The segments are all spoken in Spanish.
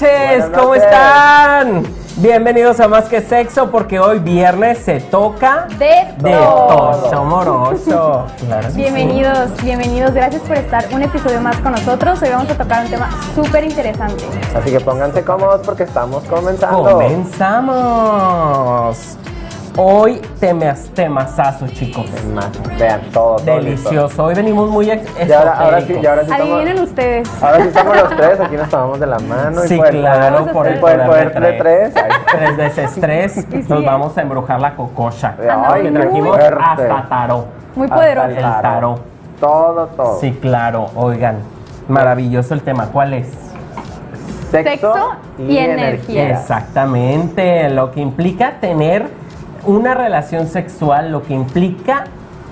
Noches, Buenas ¿cómo noches. están? Bienvenidos a Más que Sexo porque hoy viernes se toca De de todo. Claro sí. Bienvenidos, bienvenidos. Gracias por estar un episodio más con nosotros. Hoy vamos a tocar un tema súper interesante. Así que pónganse cómodos porque estamos comenzando. Comenzamos. Hoy temas, temazazo, chicos. Más, vean todo, todo listo. Delicioso. Hoy venimos muy ex- Y ahora, ahora sí, y ahora sí estamos, Adivinen ustedes. ahora sí estamos los tres, aquí nos tomamos de la mano. y Sí, por el claro, por el poder, poder de tres. Ay. Tres veces tres. Y sí, Nos eh. vamos a embrujar la cococha. Ay, que trajimos fuerte. hasta tarot. Muy Hasta poderoso. El tarot. Todo, todo. Sí, claro, oigan. Maravilloso el tema. ¿Cuál es? Sexo, Sexo y energía. Exactamente. Lo que implica tener una relación sexual, lo que implica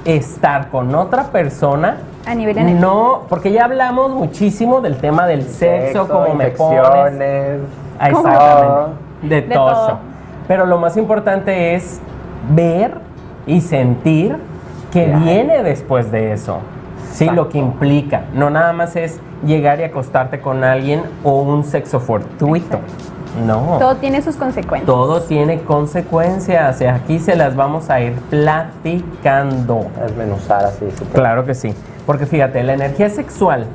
estar con otra persona. A nivel energía. No, porque ya hablamos muchísimo del tema del sexo, cómo me pones. Ah, ¿Cómo? Exactamente. De, De todo. todo. Pero lo más importante es ver y sentir que viene después de eso. Sí, lo que implica. No nada más es llegar y acostarte con alguien o un sexo fortuito. No. Todo tiene sus consecuencias. Todo tiene consecuencias y aquí se las vamos a ir platicando. Desmenuzar así. Claro que sí. Porque fíjate, la energía sexual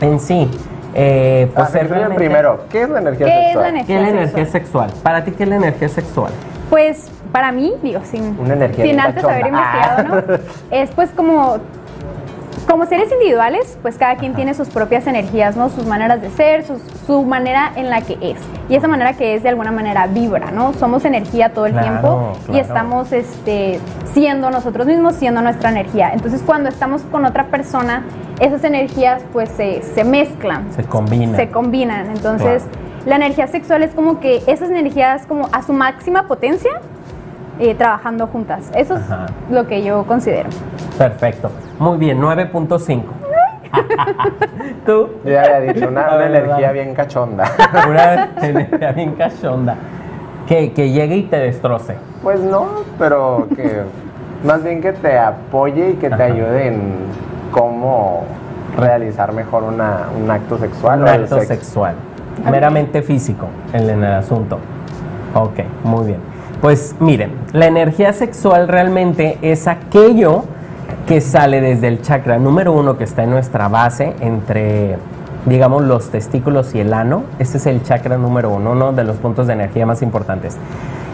en sí, eh, Ah, pues es realmente- primero, ¿qué es la energía ¿Qué es sexual? la energía? ¿Qué es la sexual? energía sexual? Para ti, ¿qué es la energía sexual? Pues para mí, digo, sin, Una energía sin antes haber cachonda. investigado, ¿no? Es pues como, como seres individuales, pues cada quien tiene sus propias energías, ¿no? Sus maneras de ser, su manera en la que es. Y esa manera que es de alguna manera vibra, ¿no? Somos energía todo el Claro, tiempo y estamos este, siendo nosotros mismos, siendo nuestra energía. Entonces cuando estamos con otra persona, esas energías pues se, se mezclan Se combina. se combinan. Entonces, la energía sexual es como que esas energías como a su máxima potencia eh, trabajando juntas. Eso es lo que yo considero. Perfecto. Muy bien, 9.5. Tú, Yo ya había dicho, una, energía bien cachonda. una energía bien cachonda. Que, que llegue y te destroce. Pues no, pero que más bien que te apoye y que te Ajá. ayude en cómo realizar mejor una, un acto sexual. Un o acto sexo. sexual. Meramente físico en el asunto. Ok, muy bien. Pues miren, la energía sexual realmente es aquello que sale desde el chakra número uno que está en nuestra base, entre, digamos, los testículos y el ano. Este es el chakra número uno, uno de los puntos de energía más importantes.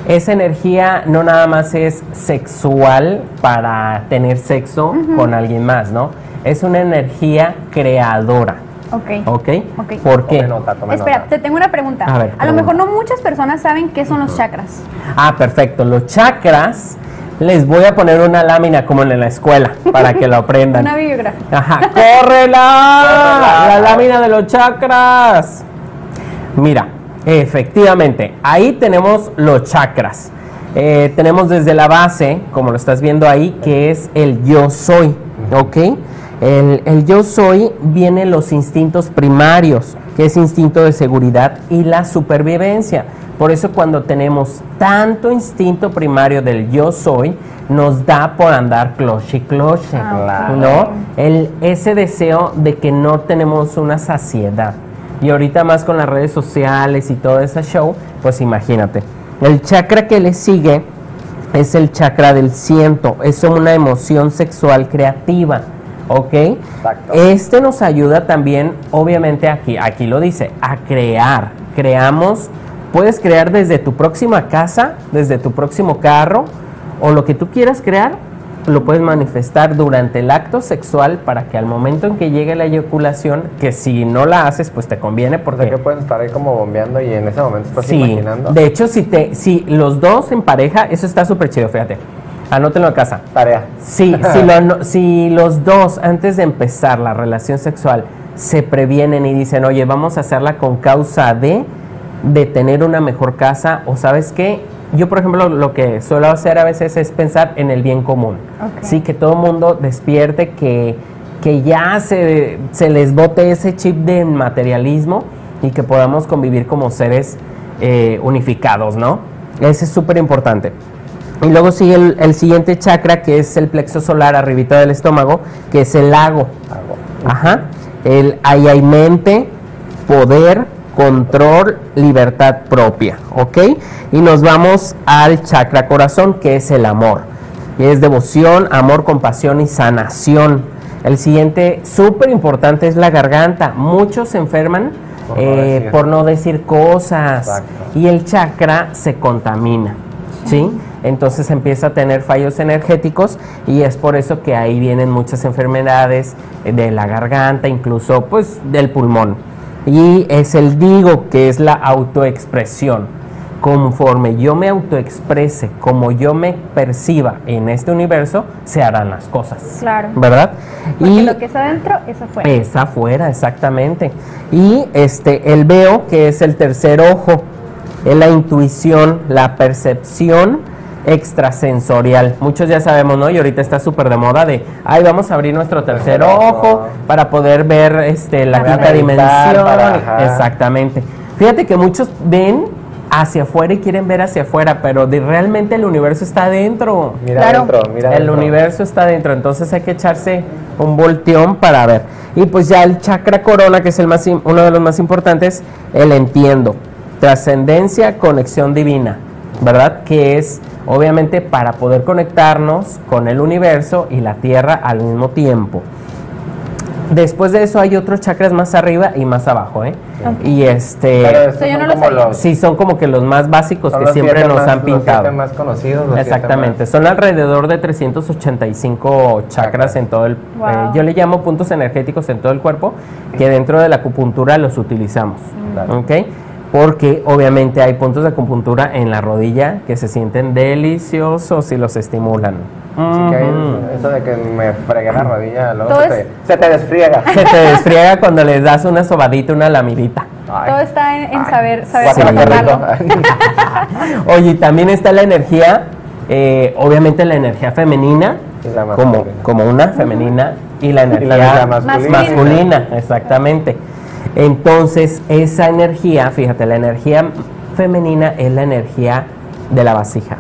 Esa energía no nada más es sexual para tener sexo con alguien más, ¿no? Es una energía creadora. Ok. ¿Ok? Ok. ¿Por qué? Tome nota, tome Espera, nota. te tengo una pregunta. A ver, lo pregunta. mejor no muchas personas saben qué son los chakras. Ah, perfecto. Los chakras, les voy a poner una lámina como en la escuela para que lo aprendan. Una bibliografía. Ajá, córrela, la lámina de los chakras. Mira, efectivamente, ahí tenemos los chakras. Eh, tenemos desde la base, como lo estás viendo ahí, que es el yo soy, ¿ok? El, el yo soy viene los instintos primarios, que es instinto de seguridad y la supervivencia. Por eso cuando tenemos tanto instinto primario del yo soy, nos da por andar cloche y cloche, Ah. ¿no? El, ese deseo de que no tenemos una saciedad. Y ahorita más con las redes sociales y todo ese show, pues imagínate. El chakra que le sigue es el chakra del ciento, es una emoción sexual creativa, ¿ok? Exacto. Este nos ayuda también, obviamente aquí, aquí lo dice, a crear. Creamos, puedes crear desde tu próxima casa, desde tu próximo carro, o lo que tú quieras crear, lo puedes manifestar durante el acto sexual para que al momento en que llegue la eyaculación, que si no la haces, pues te conviene O sea porque... que puedes estar ahí como bombeando y en ese momento estás Sí, imaginando. de hecho, si, te, si los dos en pareja, eso está súper chido, fíjate. Anótenlo a casa. Tarea. Sí, si, lo ano- si los dos antes de empezar la relación sexual se previenen y dicen, oye, vamos a hacerla con causa de, de tener una mejor casa, o sabes qué, yo por ejemplo lo que suelo hacer a veces es pensar en el bien común. Sí, que todo el mundo despierte, que, que ya se, se les bote ese chip de materialismo y que podamos convivir como seres eh, unificados, ¿no? Ese es súper importante. Y luego sigue el, el siguiente chakra, que es el plexo solar arribita del estómago, que es el lago. Ajá. El ahí hay mente, poder, control, libertad propia. ¿Ok? Y nos vamos al chakra corazón, que es el amor. Y es devoción, amor, compasión y sanación. El siguiente, súper importante, es la garganta. Muchos se enferman Por no eh, decir. por no decir cosas. Exacto. Y el chakra se contamina. ¿Sí? Entonces empieza a tener fallos energéticos y es por eso que ahí vienen muchas enfermedades eh, de la garganta, incluso pues del pulmón. Y es el digo, que es la autoexpresión. Conforme yo me autoexprese, como yo me perciba en este universo, se harán las cosas. Claro. ¿Verdad? Porque lo que es adentro es afuera. Es afuera, exactamente. Y este, el veo, que es el tercer ojo, es la intuición, la percepción extrasensorial. Muchos ya sabemos, ¿no? Y ahorita está súper de moda de, ay, vamos a abrir nuestro tercer ojo. ojo para poder ver este, la Para quinta meditar, dimensión. para-. Exactamente. Fíjate que muchos ven hacia afuera y quieren ver hacia afuera, pero de, realmente el universo está adentro. Mira Claro. adentro, mira El adentro. universo está dentro, entonces hay que echarse un volteón para ver. Y pues ya el chakra corona, que es el más uno de los más importantes, el entiendo. Trascendencia, conexión divina, ¿verdad? Que es obviamente para poder conectarnos con el universo y la tierra al mismo tiempo. Después de eso hay otros chakras más arriba y más abajo, ¿eh? Y este... Pero estos son no lo como los- Sí, son como que los más básicos son que los siempre nos más- han los siete pintado. más conocidos. los siete Exactamente, más- son alrededor de 385 chakras en todo el... Wow. eh, yo le llamo puntos energéticos en todo el cuerpo, que dentro de la acupuntura los utilizamos. ¿Ok? Porque obviamente hay puntos de acupuntura en la rodilla que se sienten deliciosos y los estimulan. Así eso de que me fregué la rodilla, luego se, te, se te desfriega. Se te desfriega cuando les das una sobadita, una lamidita. Ay. Todo está en, en Ay. saber, saber rico. Oye, y también está la energía, eh, obviamente la energía femenina, Y la como, como una femenina, y la energía energía masculina. masculina, exactamente. Entonces, esa energía, fíjate, la energía femenina es la energía de la vasija,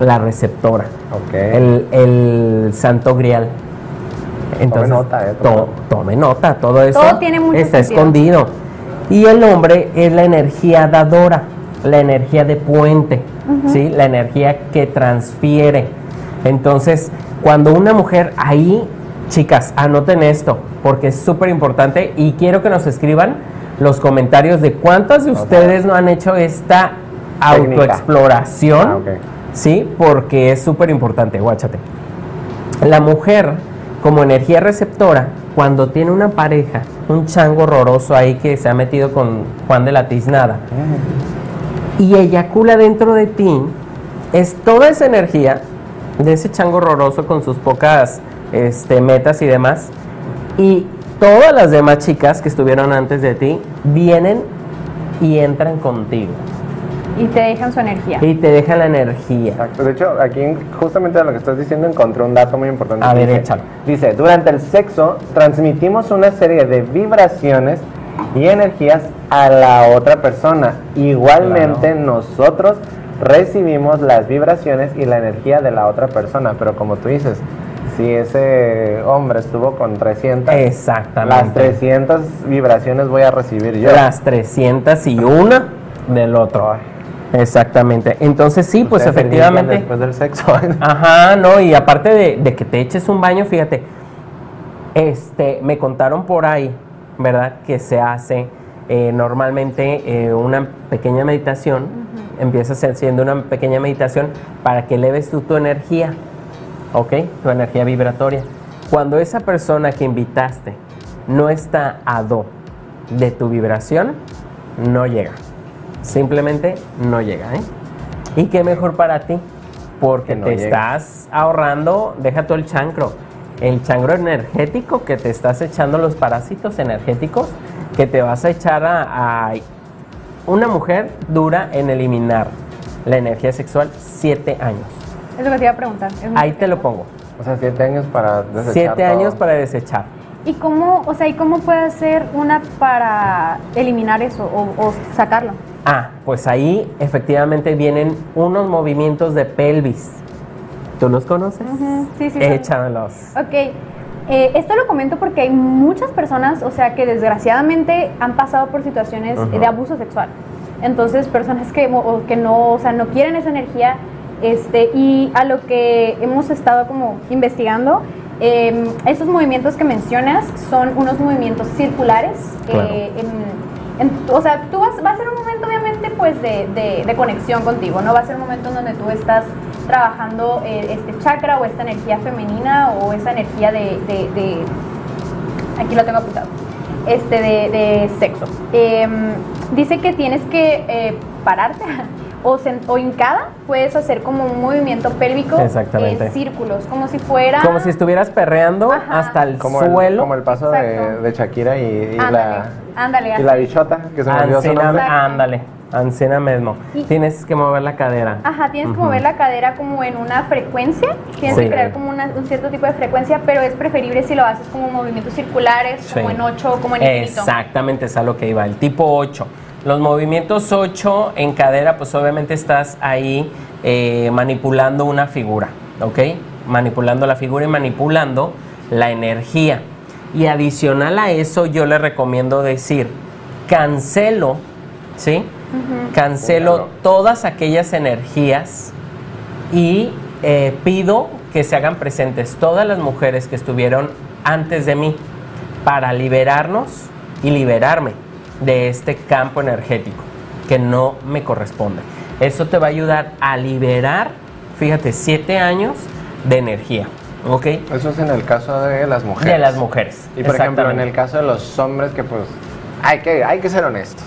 la receptora, el, el santo grial. Entonces, nota, eh, to- todo. tome nota, todo eso Todo tiene mucho está sentido. escondido. Y el hombre es la energía dadora, la energía de puente, ¿sí? La energía que transfiere. Entonces, cuando una mujer ahí, chicas, anoten esto, porque es súper importante y quiero que nos escriban los comentarios de cuántas de ustedes no han hecho esta Técnica. autoexploración, Ah. ¿sí? Porque es súper importante, guáchate. La mujer, como energía receptora, cuando tiene una pareja, un chango horroroso ahí que se ha metido con Juan de la Tiznada, y eyacula dentro de ti, es toda esa energía de ese chango horroroso con sus pocas este, metas y demás, y todas las demás chicas que estuvieron antes de ti vienen y entran contigo Y te dejan su energía. y te dejan la energía. Exacto. De hecho, aquí justamente de lo que estás diciendo encontré un dato muy importante. A ver, dice, échalo. Dice, durante el sexo transmitimos una serie de vibraciones y energías a la otra persona. Igualmente nosotros recibimos las vibraciones y la energía de la otra persona. Pero como tú dices, si ese hombre estuvo con 300, Exactamente. las 300 vibraciones voy a recibir yo. Las 301 del otro. Ay, Exactamente. Entonces sí, pues ustedes efectivamente. Después del sexo. Ajá, no, y aparte de, de que te eches un baño, fíjate, este, me contaron por ahí, ¿verdad? Que se hace eh, normalmente eh, una pequeña meditación, empiezas haciendo una pequeña meditación para que eleves tú tu energía. ¿Ok? Tu energía vibratoria. Cuando esa persona que invitaste no está a do de tu vibración, no llega. Simplemente no llega, ¿eh? ¿Y qué mejor para ti? Porque no te estás ahorrando, deja todo el chancro, el changro energético que te estás echando, los parásitos energéticos que te vas a echar a, a- Una mujer dura en eliminar la energía sexual siete años. Es lo que te iba a preguntar. Ahí te lo pongo. O sea, siete años para desechar Siete todo. años para desechar. ¿Y cómo, o sea, ¿y cómo puede hacer una para eliminar eso o, o sacarlo? Ah, pues ahí efectivamente vienen unos movimientos de pelvis. ¿Tú los conoces? Ujú, sí, sí, sí. Échamelos. Ok, eh, esto lo comento porque hay muchas personas, o sea, que desgraciadamente han pasado por situaciones Ujú. de abuso sexual. Entonces, personas que, que no, o sea, no quieren esa energía, este, y a lo que hemos estado como investigando, eh, estos movimientos que mencionas son unos movimientos circulares. Claro. eh, en- en- o sea, tú vas, va a ser un momento obviamente pues de, de- de conexión contigo, ¿no? Va a ser un momento en donde tú estás trabajando eh, este chakra o esta energía femenina o esa energía de, de- aquí lo tengo apuntado, este de, de sexo. Em, dice que tienes que eh, pararte o, sen- o hincada, puedes hacer como un movimiento pélvico Exactamente. en círculos, como si fuera... Como si estuvieras perreando Ajá. hasta el Como el, suelo. como el paso de, Shakira y, y Ándale, la, ándale, y así. la bichota, que se me olvidó su nombre. Ándale, ancina mismo. Tienes que mover la cadera. Ajá, tienes que mover la cadera como en una frecuencia, tienes Sí. que crear como una- un cierto tipo de frecuencia, pero es preferible si lo haces como movimientos circulares, como en 8 como en infinito. Exactamente, es a lo que iba. El tipo 8. Los movimientos 8 en cadera, pues obviamente estás ahí eh, manipulando una figura, ¿ok? Manipulando la figura y manipulando la energía. Y adicional a eso, yo le recomiendo decir, cancelo, ¿sí? Cancelo Claro. todas aquellas energías y eh, pido que se hagan presentes todas las mujeres que estuvieron antes de mí para liberarnos y liberarme de este campo energético que no me corresponde. Eso te va a ayudar a liberar, fíjate, siete años de energía, ¿ok? Eso es en el caso de las mujeres. De las mujeres. Y por ejemplo, en el caso de los hombres, que pues hay que, hay que ser honestos.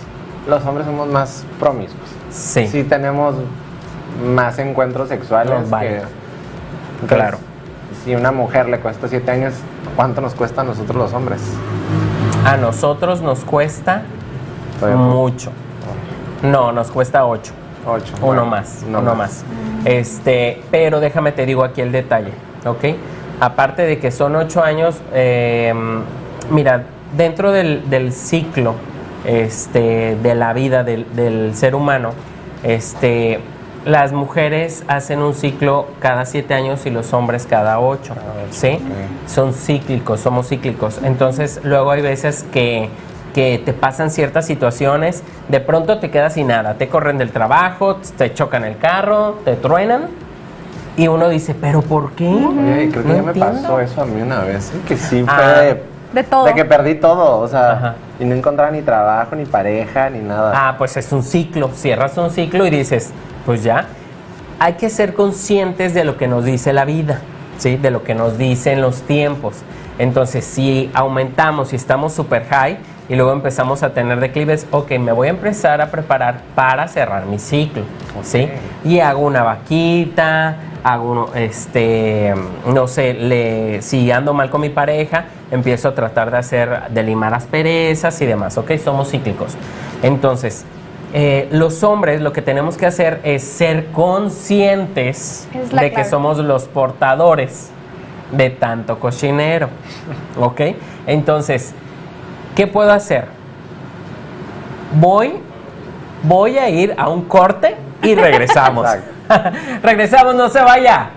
Los hombres somos más promiscuos. Sí. Sí tenemos más encuentros sexuales. Vale. que- Entonces, Claro. Si una mujer le cuesta siete años, ¿cuánto nos cuesta a nosotros los hombres? A nosotros nos cuesta mucho. No, nos cuesta ocho. Ocho. Uno Bueno, más, uno uno más. más. Este, pero déjame te digo aquí el detalle, ¿ok? Aparte de que son ocho años, eh, mira, dentro del, del ciclo este, de la vida del, del ser humano, este, las mujeres hacen un ciclo cada siete años y los hombres cada ocho, Cada ocho, ¿sí? Son cíclicos, somos cíclicos. Entonces, luego hay veces que, que te pasan ciertas situaciones, de pronto te quedas sin nada, te corren del trabajo, te chocan el carro, te truenan, y uno dice, ¿pero por qué? Oye, creo que No ya me entiendo. pasó eso a mí una vez. ¿eh? Que sí fue Ah. de, De todo. de que perdí todo. O sea, Ajá. y no encontraba ni trabajo, ni pareja, ni nada. Ah, pues es un ciclo, cierras un ciclo y dices, pues ya, hay que ser conscientes de lo que nos dice la vida, ¿sí? De lo que nos dicen los tiempos. Entonces, si aumentamos y estamos super high y luego empezamos a tener declives, ok, me voy a empezar a preparar para cerrar mi ciclo, ¿sí? Y hago una vaquita, hago, uno- este, no sé, le, si ando mal con mi pareja, empiezo a tratar de hacer, de limar asperezas y demás, ¿ok? Somos cíclicos. Entonces, eh, los hombres lo que tenemos que hacer es ser conscientes Es de que somos los portadores de tanto cochinero, ¿ok? Entonces, ¿qué puedo hacer? Voy, voy a ir a un corte y regresamos. regresamos, no se vaya.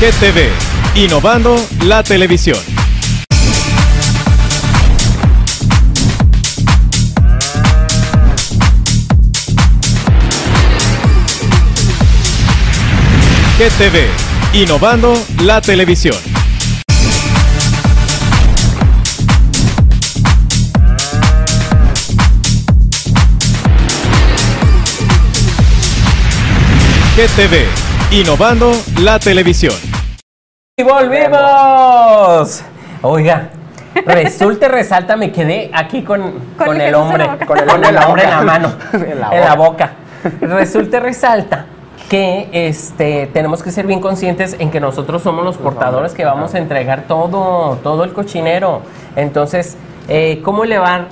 GTV, innovando la televisión. GTV, innovando la televisión. GTV, innovando la televisión. Y volvemos. Oiga, Resulta resalta, me quedé aquí con, con, el hombre, con el, hombre en la mano, en la boca. Resulta resalta que este, tenemos que ser bien conscientes en que nosotros somos los portadores que vamos a entregar todo, todo el cochinero. Entonces, eh, ¿cómo le van?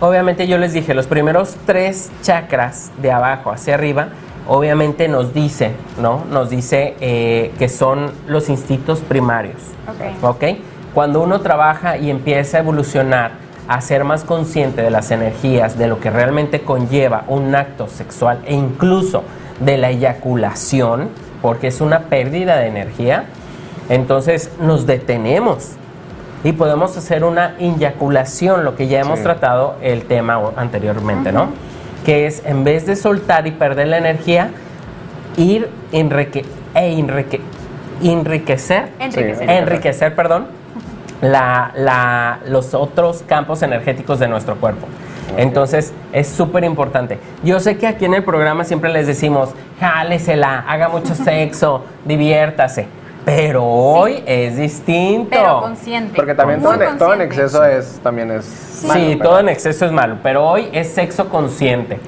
Obviamente yo les dije, los primeros tres chakras de abajo hacia arriba, obviamente nos dice, ¿no? Nos dice eh, que son los instintos primarios. Ok. ¿Ok? Cuando uno trabaja y empieza a evolucionar, a ser más consciente de las energías, de lo que realmente conlleva un acto sexual e incluso de la eyaculación, porque es una pérdida de energía, entonces nos detenemos y podemos hacer una eyaculación, lo que ya hemos Sí. tratado el tema anteriormente, ¿no? Que es en vez de soltar y perder la energía, ir enrique, e enrique- enriquecer Enriquecer. enriquecer, perdón, la, la- los otros campos energéticos de nuestro cuerpo. Entonces, es súper importante. Yo sé que aquí en el programa siempre les decimos, jálesela, haga mucho sexo, diviértase. Pero hoy es distinto. Pero consciente. Porque también todo en, todo en consciente. exceso es también es Sí, malo, pero- todo en exceso es malo, pero hoy es sexo consciente.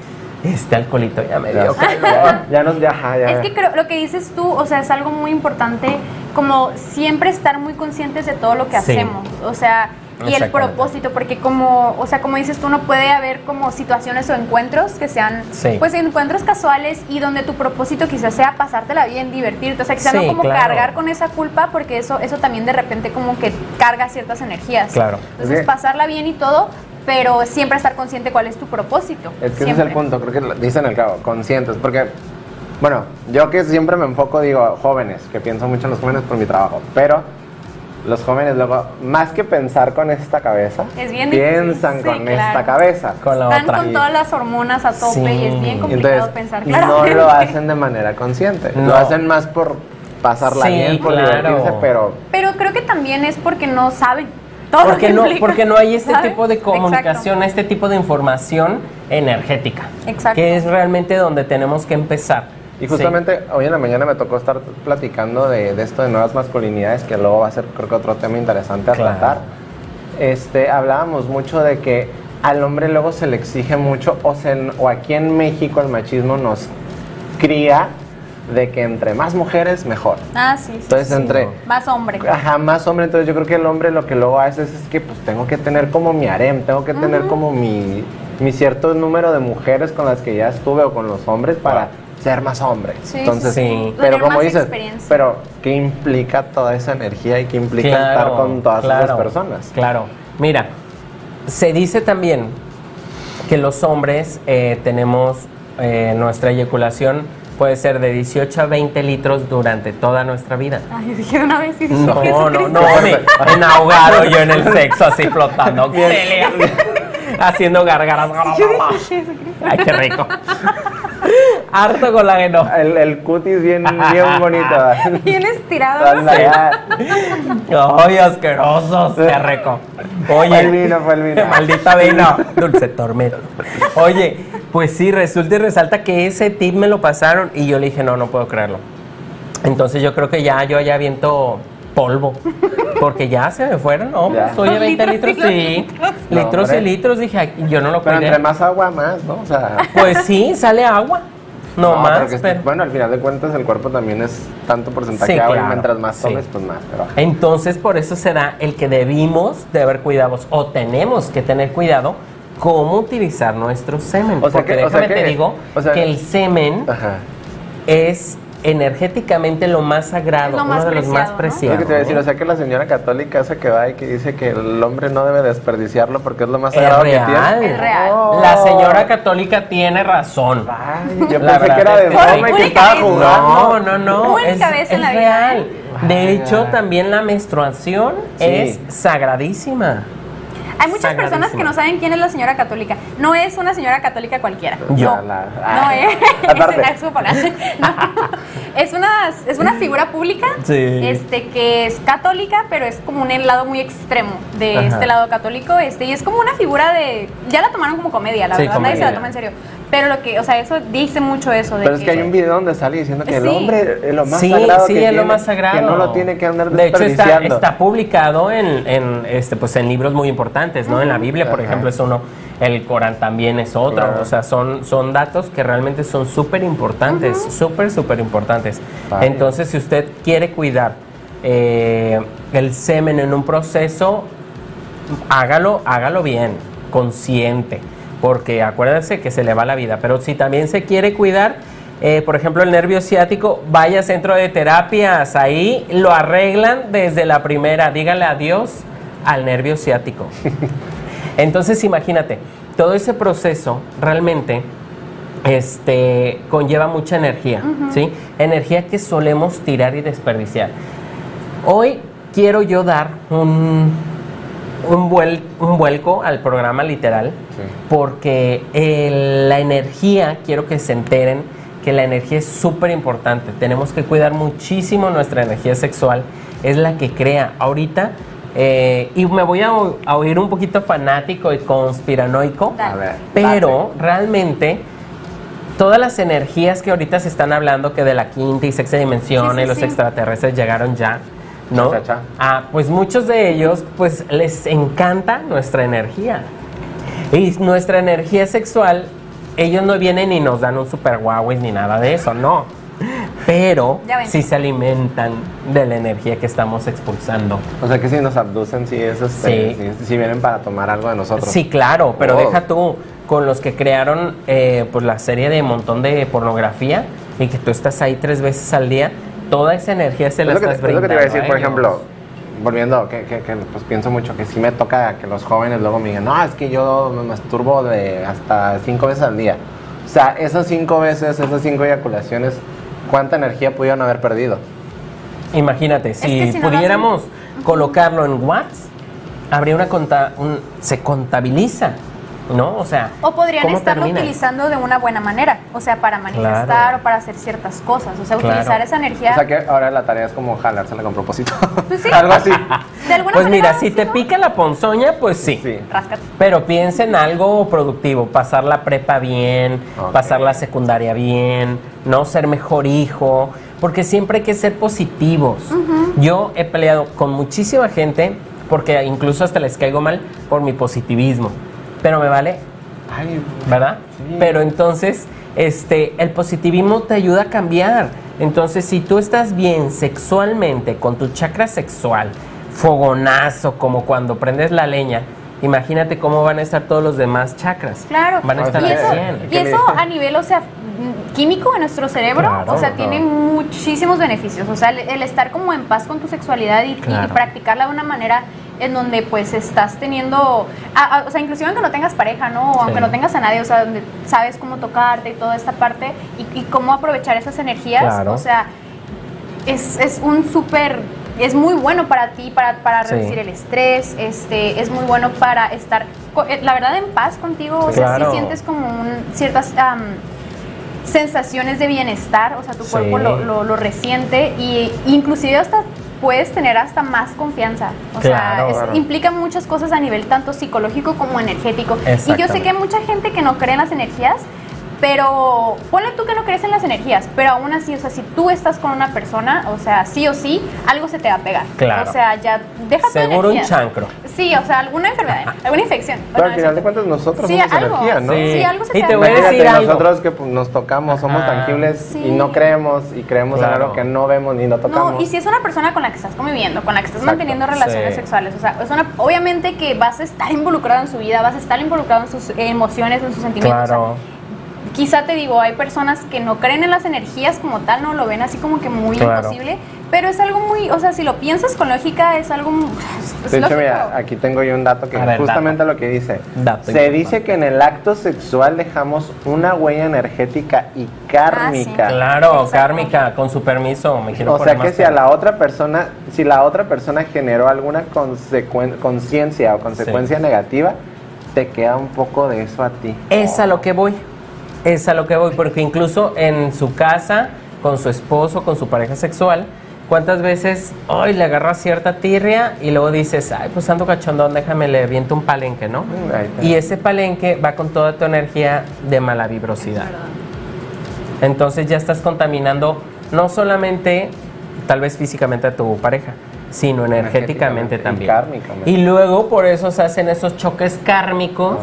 Este alcoholito ya me dio ya, ya nos ya, ya. Es que creo, lo que dices tú, o sea, es algo muy importante, como siempre estar muy conscientes de todo lo que Sí. hacemos, o sea, y el propósito, porque como, o sea, como dices tú, no puede haber como situaciones o encuentros que sean, Sí. pues encuentros casuales y donde tu propósito quizás sea pasártela bien, divertirte, o sea, quizás Sí, no como claro. cargar con esa culpa, porque eso, eso también de repente como que carga ciertas energías. Claro. Entonces, pasarla bien y todo, pero siempre estar consciente cuál es tu propósito. Es que ese es siempre. el punto, creo que lo dicen el cabo, conscientes, porque, bueno, yo que siempre me enfoco, digo, jóvenes, que pienso mucho en los jóvenes por mi trabajo, pero los jóvenes luego, más que pensar con esta cabeza, Es bien difícil. piensan Sí, con claro. esta cabeza. Con la Están otra. con todas las hormonas a tope Sí. y es bien complicado entonces, pensar. no Claro. lo hacen de manera consciente, No. lo hacen más por pasarla Sí, bien, por claro. divertirse, pero Pero creo que también es porque no saben todo lo Porque que no, implica, porque no hay este ¿sabes? tipo de Exacto. comunicación, este tipo de información energética. Exacto. Que es realmente donde tenemos que empezar. Y justamente hoy en la mañana me tocó estar platicando de, de esto de nuevas masculinidades, que luego va a ser creo que otro tema interesante a Claro. tratar. Este, hablábamos mucho de que al hombre luego se le exige mucho, o, se- o aquí en México el machismo nos cría de que entre más mujeres mejor. Ah, sí. sí. Entonces Sí, entre... no. Más hombre. Ajá, más hombre, entonces yo creo que el hombre lo que luego hace es, es que pues tengo que tener como mi harem, tengo que tener como mi, mi cierto número de mujeres con las que ya estuve o con los hombres para ser más hombre. Sí, entonces, sí, pero Tener como dices, pero ¿qué implica toda esa energía y qué implica estar con todas claro, esas personas? Claro. Mira, se dice también que los hombres eh, tenemos eh, nuestra eyaculación puede ser de 18 a 20 litros durante toda nuestra vida. Ay, dije de una vez y dije, No, no, no, me, en ahogado yo en el sexo así flotando. Haciendo gargaras. Ay, qué rico. Harto colágeno. El, el cutis bien, bien bonito. Bien estirado. Ay, asquerosos. Qué rico. Fue el Oye, vino, fue el vino. maldita vino. Dulce tormento. Oye, pues sí, resulta y resalta que ese tip me lo pasaron y yo le dije, no, no puedo creerlo. Entonces yo creo que ya yo ya viento polvo. Porque ya se me fueron, no, Ya. pues, oye, Los 20 litros litros, sí. litros. No, Litros y litros, dije, yo no lo Pero cuidé. entre más agua, más, ¿no? O sea... Pues sí, sale agua. No, No, más, pero que es- pero... Bueno, al final de cuentas el cuerpo también es tanto porcentaje Sí, agua claro, y mientras más sí. tomes, pues más. Pero, Entonces, por eso será el que debimos de haber cuidados o tenemos que tener cuidado cómo utilizar nuestro semen. O sea Porque que- o sea déjame que- te digo o sea- que el semen Ajá. es energéticamente lo más sagrado, Es lo más uno de los más preciado, ¿no? Es preciados. lo que te iba a decir, ¿no? o sea que la señora católica esa que va y que dice que el hombre no debe desperdiciarlo porque es lo más Es sagrado que real. tiene. Es real. Oh. La señora católica tiene razón. Ay, yo La pensé que era de es que broma y que estaba vez. jugando. No, no, no. Única es, vez en es la vida, real. De hecho, también la menstruación Sí. es sagradísima. Hay muchas personas que no saben quién es la señora católica. No es una señora católica cualquiera. Yo. No, La- no es. Aparte. es, palabra. No. es una es una figura pública Sí. este que es católica, pero es como un lado muy extremo de Ajá. este lado católico, este y es como una figura de ya la tomaron como comedia, la Sí, verdad nadie se la toma en serio. Pero lo que, o sea, eso dice mucho eso de Pero es que hay un video donde sale diciendo que el hombre es lo más sí, sagrado sí, que es lo más sagrado. Que no lo tiene que andar De hecho, está, desperdiciando. está publicado en, en, este, pues, en libros muy importantes, ¿no? En la Biblia, por ejemplo, es uno. El Corán también es otro. Claro. O sea, son, son datos que realmente son súper importantes. Súper, súper importantes. Vale. Entonces, si usted quiere cuidar eh, el semen en un proceso, hágalo, hágalo bien, consciente, porque acuérdense que se le va la vida. Pero si también se quiere cuidar, eh, por ejemplo, el nervio ciático, vaya a centro de terapias, ahí lo arreglan desde la primera. Dígale adiós al nervio ciático. Entonces, imagínate, todo ese proceso realmente este, conlleva mucha energía, ¿sí? Energía que solemos tirar y desperdiciar. Hoy quiero yo dar un, un, vuel- un vuelco al programa literal, Sí. porque el- la energía, quiero que se enteren que la energía es súper importante. Tenemos que cuidar muchísimo nuestra energía sexual, es la que crea. Ahorita, eh, y me voy a, oír un poquito fanático y conspiranoico, A ver, pero realmente todas las energías que ahorita se están hablando, que de la quinta y sexta dimensión Sí, sí, y los sí. extraterrestres llegaron ya, ¿no? Cha, cha, cha. Ah, pues muchos de ellos, pues les encanta nuestra energía. Y nuestra energía sexual, ellos no vienen y nos dan un super Huawei ni nada de eso, no. Pero sí se alimentan de la energía que estamos expulsando. O sea que si nos abducen, si es este, Sí. si, si vienen para tomar algo de nosotros. Sí, claro, pero deja tú con los que crearon eh, pues la serie de montón de pornografía y que tú estás ahí tres veces al día, toda esa energía se Es la lo, que, estás es lo que te iba a decir, brindando por ejemplo, volviendo, que, que- que, pues pienso mucho que sí me toca que los jóvenes luego me digan, no, es que yo me masturbo de hasta cinco veces al día. O sea, esas cinco veces, esas cinco eyaculaciones, ¿cuánta energía pudieron haber perdido? Imagínate, si, que si no pudiéramos colocarlo en watts, habría una conta, un, se contabiliza, ¿no? O sea, O podrían ¿cómo estarlo termina? utilizando de una buena manera, o sea, para manifestar Claro. o para hacer ciertas cosas, o sea, Claro. utilizar esa energía. O sea que ahora la tarea es como jalársela con propósito. Pues sí. Algo así. de alguna Pues manera. mira, si te ¿no? pica la ponzoña, pues sí. Sí. Ráscate. Pero piensa en algo productivo, pasar la prepa bien, pasar la secundaria bien, no ser mejor hijo, porque siempre hay que ser positivos. Yo he peleado con muchísima gente, porque incluso hasta les caigo mal por mi positivismo, pero me vale, Ay, ¿verdad? Sí. Pero entonces, este, el positivismo te ayuda a cambiar. Entonces, si tú estás bien sexualmente con tu chakra sexual, fogonazo, como cuando prendes la leña, imagínate cómo van a estar todos los demás chakras. Claro. Van a estar y al eso, 100. y eso a nivel, o sea, químico en nuestro cerebro, Claro, o sea, tiene muchísimos beneficios. O sea, el, el estar como en paz con tu sexualidad y, practicarla de una manera en donde pues estás teniendo, a- a- o sea, inclusive aunque no tengas pareja, ¿no? O aunque Sí. no tengas a nadie, o sea, donde sabes cómo tocarte y toda esta parte y, y cómo aprovechar esas energías, Claro. o sea, es, es un súper, es muy bueno para ti, para, para Sí. reducir el estrés, este, es muy bueno para estar, eh, la verdad, en paz contigo, o sea, Claro. si sientes como un- ciertas sensaciones de bienestar, o sea, tu Sí. cuerpo lo, lo, lo resiente y inclusive hasta puedes tener hasta más confianza. O Claro. sea, es- Claro. implica muchas cosas a nivel tanto psicológico como energético. Y yo sé que hay mucha gente que no cree en las energías, pero ponle tú que no crees en las energías, pero aún así, o sea, si tú estás con una persona, o sea, sí o sí, algo se te va a pegar. Claro. O sea, ya deja tu Seguro un chancro. Sí, o sea, alguna enfermedad, alguna infección. Pero al final de cuentas nosotros Sí, somos algo. energía, ¿no? Sí, algo se Y te te va voy a decir algo. nosotros que pues, nos tocamos, somos Ajá. tangibles Sí. y no creemos y creemos Claro. en algo que no vemos ni no tocamos. No, y si es una persona con la que estás conviviendo, con la que estás Exacto. manteniendo relaciones Sí. sexuales, o sea, es una, obviamente que vas a estar involucrado en su vida, vas a estar involucrado en sus emociones, en sus sentimientos. o sea, Claro. Quizá te digo, hay personas que no creen en las energías como tal, no lo ven así como que muy Claro. imposible, pero es algo muy, o sea, si lo piensas con lógica, es algo muy- es De hecho, lógico. mira, aquí tengo yo un dato que A ver, justamente lo que dice. Dato Se dice que en el acto sexual dejamos una huella energética y kármica. Ah, Claro, Exacto. kármica, con su permiso, me quiero O poner sea que más si a la otra persona, si la otra persona generó alguna conciencia o consecuencia negativa, te queda un poco de eso a ti. Es a lo que voy. Es a lo que voy, porque incluso en su casa, con su esposo, con su pareja sexual, ¿Cuántas veces hoy le agarras cierta tirria y luego dices, ay, pues ando cachondón, déjame le viento un palenque, ¿no? Mm. Y ese palenque va con toda tu energía de mala vibrosidad. Entonces ya estás contaminando no solamente tal vez físicamente a tu pareja, sino energéticamente también. kármicamente. Y luego por eso se hacen esos choques kármicos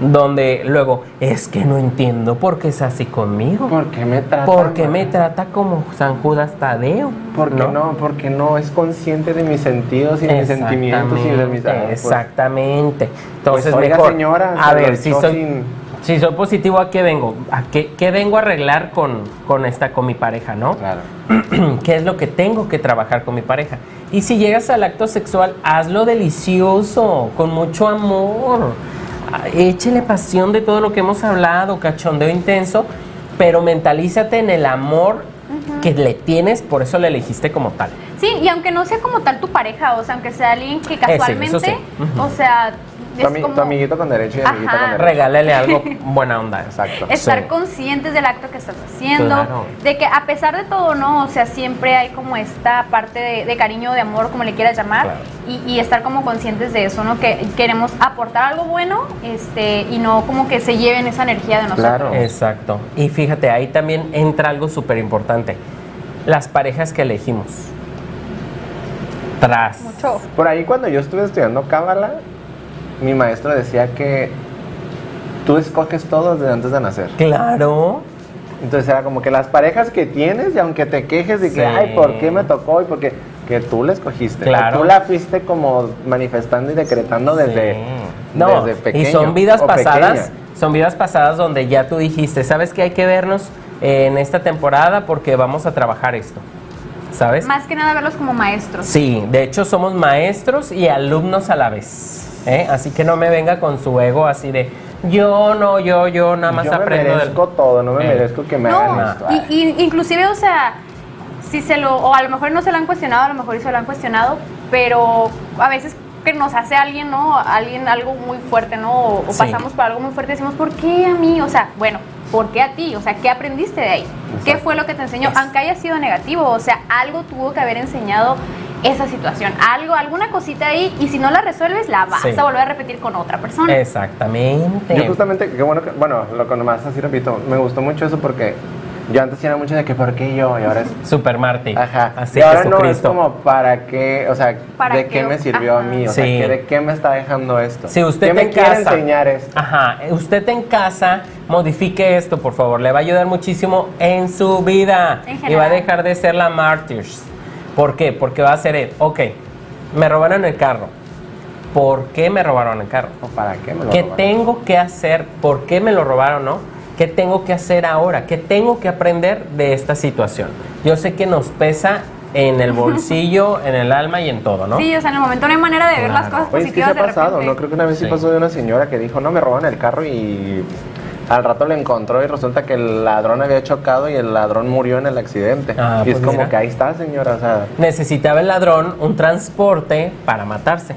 donde luego es que no entiendo por qué es así conmigo. ¿Por qué me trata Porque mal? me trata como San Judas Tadeo. Porque no? porque no es consciente de mis sentidos y de mis sentimientos y de mis Exactamente, pues, Exactamente. Entonces, Pues, oiga, señora, a ver, si soy, sin- si soy positivo, ¿a qué vengo? ¿A qué, qué vengo a arreglar con, con esta, con mi pareja, no? Claro. ¿Qué es lo que tengo que trabajar con mi pareja? Y si llegas al acto sexual, hazlo delicioso, con mucho amor. Ah, Échele pasión de todo lo que hemos hablado, cachondeo intenso, pero mentalízate en el amor que le tienes, por eso le elegiste como tal. Sí, y aunque no sea como tal tu pareja, o sea, aunque sea alguien que Ese, casualmente, sí. O sea, Tu, es ami- como tu amiguito con derecho y amiguito Ajá. con derecho. Regálale algo buena onda. Exacto. estar Sí. conscientes del acto que estás haciendo, Claro. de que a pesar de todo, ¿no? O sea, siempre hay como esta parte de, de cariño, de amor, como le quieras llamar, Claro. y, y estar como conscientes de eso, ¿no? Que queremos aportar algo bueno este, y no como que se lleven esa energía de nosotros. Claro. Exacto. Y fíjate, ahí también entra algo súper importante. Las parejas que elegimos. Tras. Mucho. Por ahí cuando yo estuve estudiando Cábala, mi maestro decía que tú escoges todo desde antes de nacer. Claro. Entonces era como que las parejas que tienes y aunque te quejes de que, ay, ¿por qué me tocó? Y porque que tú la escogiste. Claro. Tú la fuiste como manifestando y decretando desde, Sí. No, desde pequeño. y son vidas pasadas, pequeña. son vidas pasadas donde ya tú dijiste, ¿sabes que hay que vernos en esta temporada porque vamos a trabajar esto? ¿Sabes? Más que nada verlos como maestros. Sí, de hecho somos maestros y alumnos a la vez. ¿Eh? Así que no me venga con su ego así de yo no, yo, yo nada más Yo me aprendo del- merezco todo, no me Eh. merezco que me No, hagan esto. Ay. y, y inclusive, o sea, si se lo, o a lo mejor no se lo han cuestionado, a lo mejor sí se lo han cuestionado, pero a veces que nos hace alguien, ¿no? Alguien algo muy fuerte, ¿no? O, o Sí. pasamos por algo muy fuerte, decimos, ¿por qué a mí? O sea, bueno, ¿por qué a ti? O sea, ¿qué aprendiste de ahí? ¿Qué fue lo que te enseñó? Aunque haya sido negativo, o sea, algo tuvo que haber enseñado esa situación, algo, alguna cosita ahí, y si no la resuelves, la vas Sí. a volver a repetir con otra persona. Exactamente. Yo justamente, qué bueno que, bueno, lo que nomás así repito, me gustó mucho eso porque yo antes era mucho de que por qué yo y ahora es Super Marty. Ajá. Así y ahora no es como para qué, o sea, ¿Para de qué? qué me sirvió a mí, o Sí. sea, que de qué me está dejando esto. Si usted ¿Qué me en quiere casa- enseñar esto? Ajá, usted en casa modifique esto, por favor, le va a ayudar muchísimo en su vida En y va a dejar de ser la martyrs. ¿Por qué? Porque va a ser, él, ok, me robaron el carro. ¿Por qué me robaron el carro? ¿O para qué me lo ¿Qué robaron? tengo que hacer? ¿Por qué me lo robaron, no? ¿Qué tengo que hacer ahora? ¿Qué tengo que aprender de esta situación? Yo sé que nos pesa en el bolsillo, en el alma y en todo, ¿no? Sí, o sea, en el momento no hay manera de ver las cosas Oye, es que se positivas ha de pasado. ¿no? Creo que una vez sí, Sí. pasó de una señora que dijo, no, me roban el carro y al rato le encontró y resulta que el ladrón había chocado y el ladrón murió en el accidente. Ah, y es pues como mira. que ahí está, señora, o sea... Necesitaba el ladrón un transporte para matarse.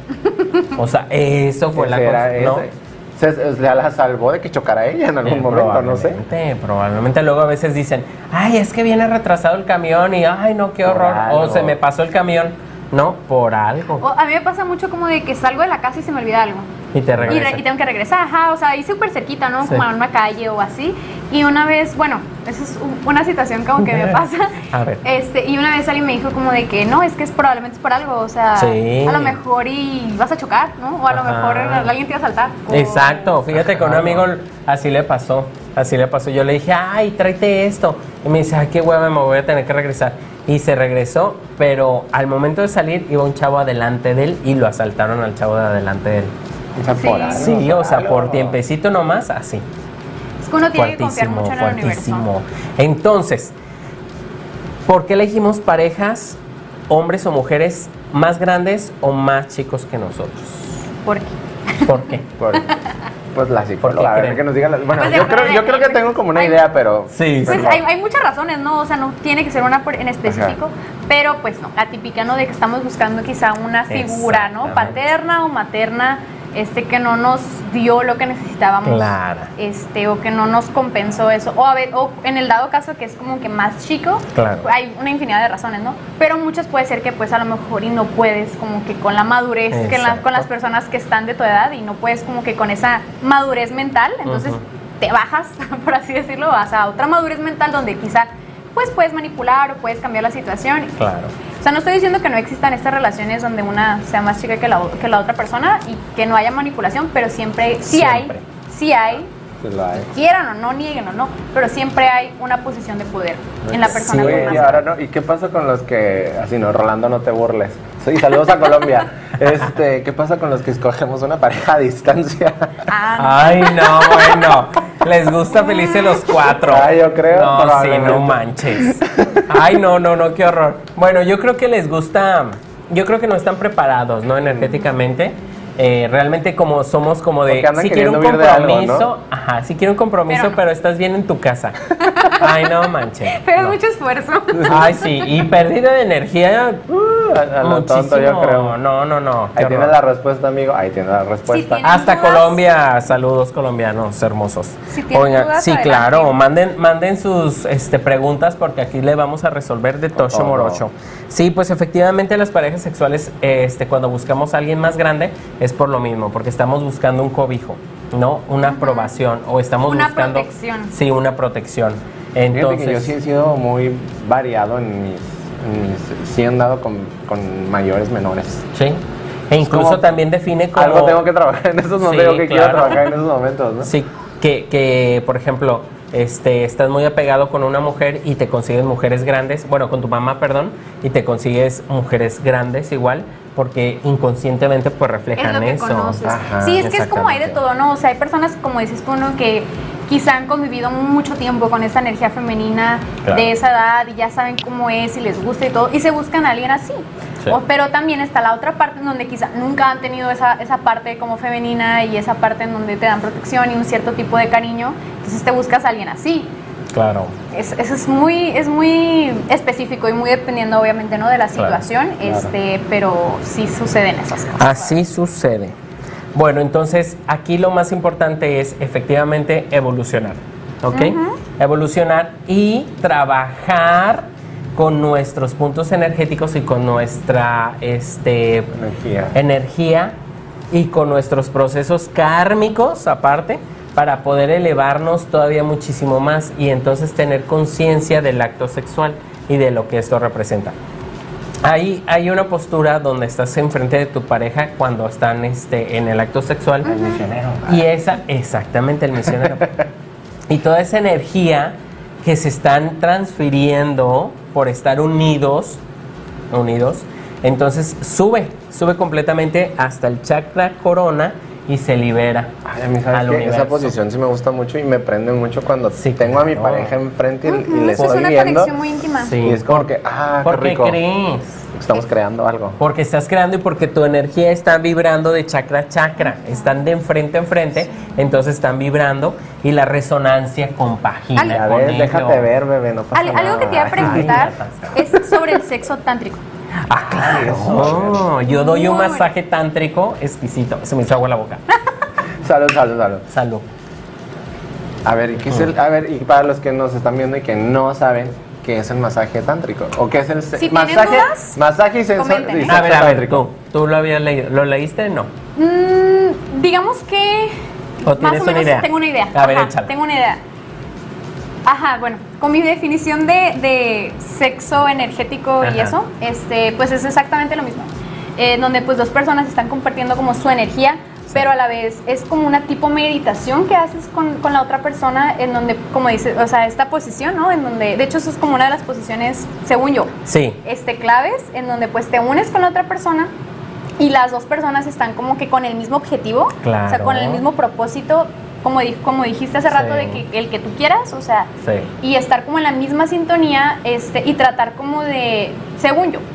O sea, eso fue la ese cosa, ¿no? Se, se la salvó de que chocara ella en algún Eh, momento, no sé. probablemente, luego a veces dicen, ay, es que viene retrasado el camión y, ay, no, qué horror. O se me pasó el camión. No, por algo. O a mí me pasa mucho como de que salgo de la casa y se me olvida algo. Y te Y, regresa. re- y tengo que regresar, ajá, o sea, ahí súper cerquita, ¿no? Sí. Como en una calle o así. Y una vez, bueno, esa es un- una situación como que me pasa. A ver. Este, y una vez alguien me dijo como de que no, es que es probablemente es por algo, o sea, Sí. a lo mejor y vas a chocar, ¿no? O a lo Ajá. mejor alguien te va a saltar. o- Exacto, fíjate que a un amigo así le pasó, así le pasó. Yo le dije, ay, tráete esto. Y me dice, ay, qué hueva, me voy a tener que regresar. Y se regresó, pero al momento de salir iba un chavo adelante de él y lo asaltaron al chavo de adelante de él. O sea, Sí. por algo, Sí, o sea, algo. por tiempecito nomás, así. Es que uno tiene que confiar mucho en el universo. Entonces, ¿por qué elegimos parejas, hombres o mujeres, más grandes o más chicos que nosotros? Porque ¿Por qué? Por- pues la ¿Por qué psicóloga, a ver, que nos diga. la- bueno, Pues, yo, creo, yo creo que tengo como una idea, pero. Sí, Pues sí. hay, hay muchas razones, ¿no? O sea, no tiene que ser una por- en específico, pero pues no, la típica, ¿no? De que estamos buscando quizá una figura, ¿no? Paterna o materna este que no nos dio lo que necesitábamos Claro. este o que no nos compensó eso o a ver o en el dado caso que es como que más chico Claro. hay una infinidad de razones no pero muchas puede ser que pues a lo mejor y no puedes como que con la madurez que la- con las personas que están de tu edad y no puedes como que con esa madurez mental entonces te bajas por así decirlo vas a otra madurez mental donde quizá pues puedes manipular o puedes cambiar la situación Claro. o sea, no estoy diciendo que no existan estas relaciones donde una sea más chica que la, que la otra persona y que no haya manipulación, pero siempre, sí Siempre. hay, sí hay, Sí lo hay. quieran o no, nieguen o no, pero siempre hay una posición de poder en la persona. Sí, y ahora no, ¿y qué pasa con los que, así no, Rolando, no te burles? Sí, saludos a Colombia. Este, ¿qué pasa con los que escogemos una pareja a distancia? Ah, Ay, no, bueno. Les gusta felices los cuatro. Ah, yo creo, No, sí, no manches. Ay, no, no, no, qué horror. Bueno, yo creo que les gusta. Yo creo que no están preparados, ¿no? Energéticamente. Eh, realmente como somos como de si quiero un algo, compromiso, ¿no? ajá, si quiero un compromiso, Pero no. pero estás bien en tu casa. Ay, no manches. pero no. es mucho esfuerzo. Ay, sí, y pérdida de energía. uh, A- a lo tonto, muchísimo. yo creo. No, no, no. Ahí tienes horror. la respuesta, amigo. Ahí tienes la respuesta. tiene- Hasta dudas? Colombia, saludos colombianos hermosos. Si tienen Oigan, dudas, sí, adelante. claro, manden, manden sus este, preguntas porque aquí le vamos a resolver de Tocho todo. Morocho. Sí, pues efectivamente las parejas sexuales, este, cuando buscamos a alguien más grande, es por lo mismo, porque estamos buscando un cobijo, ¿no? Una aprobación, o estamos Una buscando... protección. Sí, una protección. Entonces, que yo sí he sido muy variado en mis... en mis- sí he andado con, con mayores, menores. sí. E incluso como- también define como... Algo tengo que trabajar en esos momentos. Sí, digo que quiero claro. trabajar en esos momentos, ¿no? Sí, que, que, por ejemplo, este, estás muy apegado con una mujer y te consigues mujeres grandes, bueno, con tu mamá, perdón, y te consigues mujeres grandes igual, porque inconscientemente pues es reflejan lo que eso. conoces. Ajá, sí, es que es como hay de todo, ¿no? O sea, hay personas, como dices tú, ¿no? Que quizá han convivido mucho tiempo con esa energía femenina Claro. de esa edad y ya saben cómo es y les gusta y todo, y se buscan a alguien así. Sí. O- pero también está la otra parte en donde quizá nunca han tenido esa, esa parte como femenina y esa parte en donde te dan protección y un cierto tipo de cariño, entonces te buscas a alguien así. Claro. Es- Eso es muy, es muy específico y muy dependiendo obviamente ¿no? de la Claro, situación, este, pero sí suceden esas cosas. Así sucede. Bueno, entonces aquí lo más importante es efectivamente evolucionar, ¿ok? Evolucionar y trabajar con nuestros puntos energéticos y con nuestra este, Energía. energía y con nuestros procesos kármicos aparte para poder elevarnos todavía muchísimo más y entonces tener conciencia del acto sexual y de lo que esto representa. Ahí hay una postura donde estás enfrente de tu pareja cuando están este, en el acto sexual. misionero. Y esa, exactamente, el misionero. y toda esa energía que se están transfiriendo por estar unidos, unidos, entonces sube, sube completamente hasta el chakra corona y se libera. Ay, a mí, ¿sabes al qué? universo. Esa posición sí me gusta mucho y me prende mucho cuando Sí, tengo a mi pareja enfrente y, y Ujú, le eso es estoy una viendo. conexión muy íntima. Sí. Y es como que, ah, qué ¿Por qué rico. crees? Estamos creando algo. Porque estás creando y porque tu energía está vibrando de chakra a chakra. Están de enfrente a enfrente, entonces están vibrando y la resonancia compagina. Ya con ello. déjate ver, bebé, no pasa Al- algo que te iba a preguntar Ay, es sobre el sexo tántrico. Ah, claro. Yo doy un masaje tántrico exquisito. Se me hizo agua en la boca. Salud, salud, salud. Salud. A ver, ¿y qué es el, a ver, y para los que nos están viendo y que no saben qué es el masaje tántrico o qué es el Si masaje, dudas, masaje y sensor, A ver, a ver, tú. ¿Tú lo habías leído? ¿Lo leíste? No. Mm, digamos que ¿O más tienes o una menos idea? tengo una idea. A ver, Ajá, échala. Tengo una idea. Ajá, bueno, con mi definición de, de sexo energético y eso, este, pues es exactamente lo mismo. Eh, donde pues dos personas están compartiendo como su energía, pero a la vez es como una tipo meditación que haces con, con la otra persona, en donde, como dices, o sea, esta posición, ¿no? En donde, de hecho, eso es como una de las posiciones, según yo, Sí. este, claves en donde pues te unes con la otra persona y las dos personas están como que con el mismo objetivo, o sea, Claro. con el mismo propósito, como, di- como dijiste hace rato, Sí. de que el que tú quieras, o sea, Sí. y estar como en la misma sintonía este, y tratar como de, según yo, no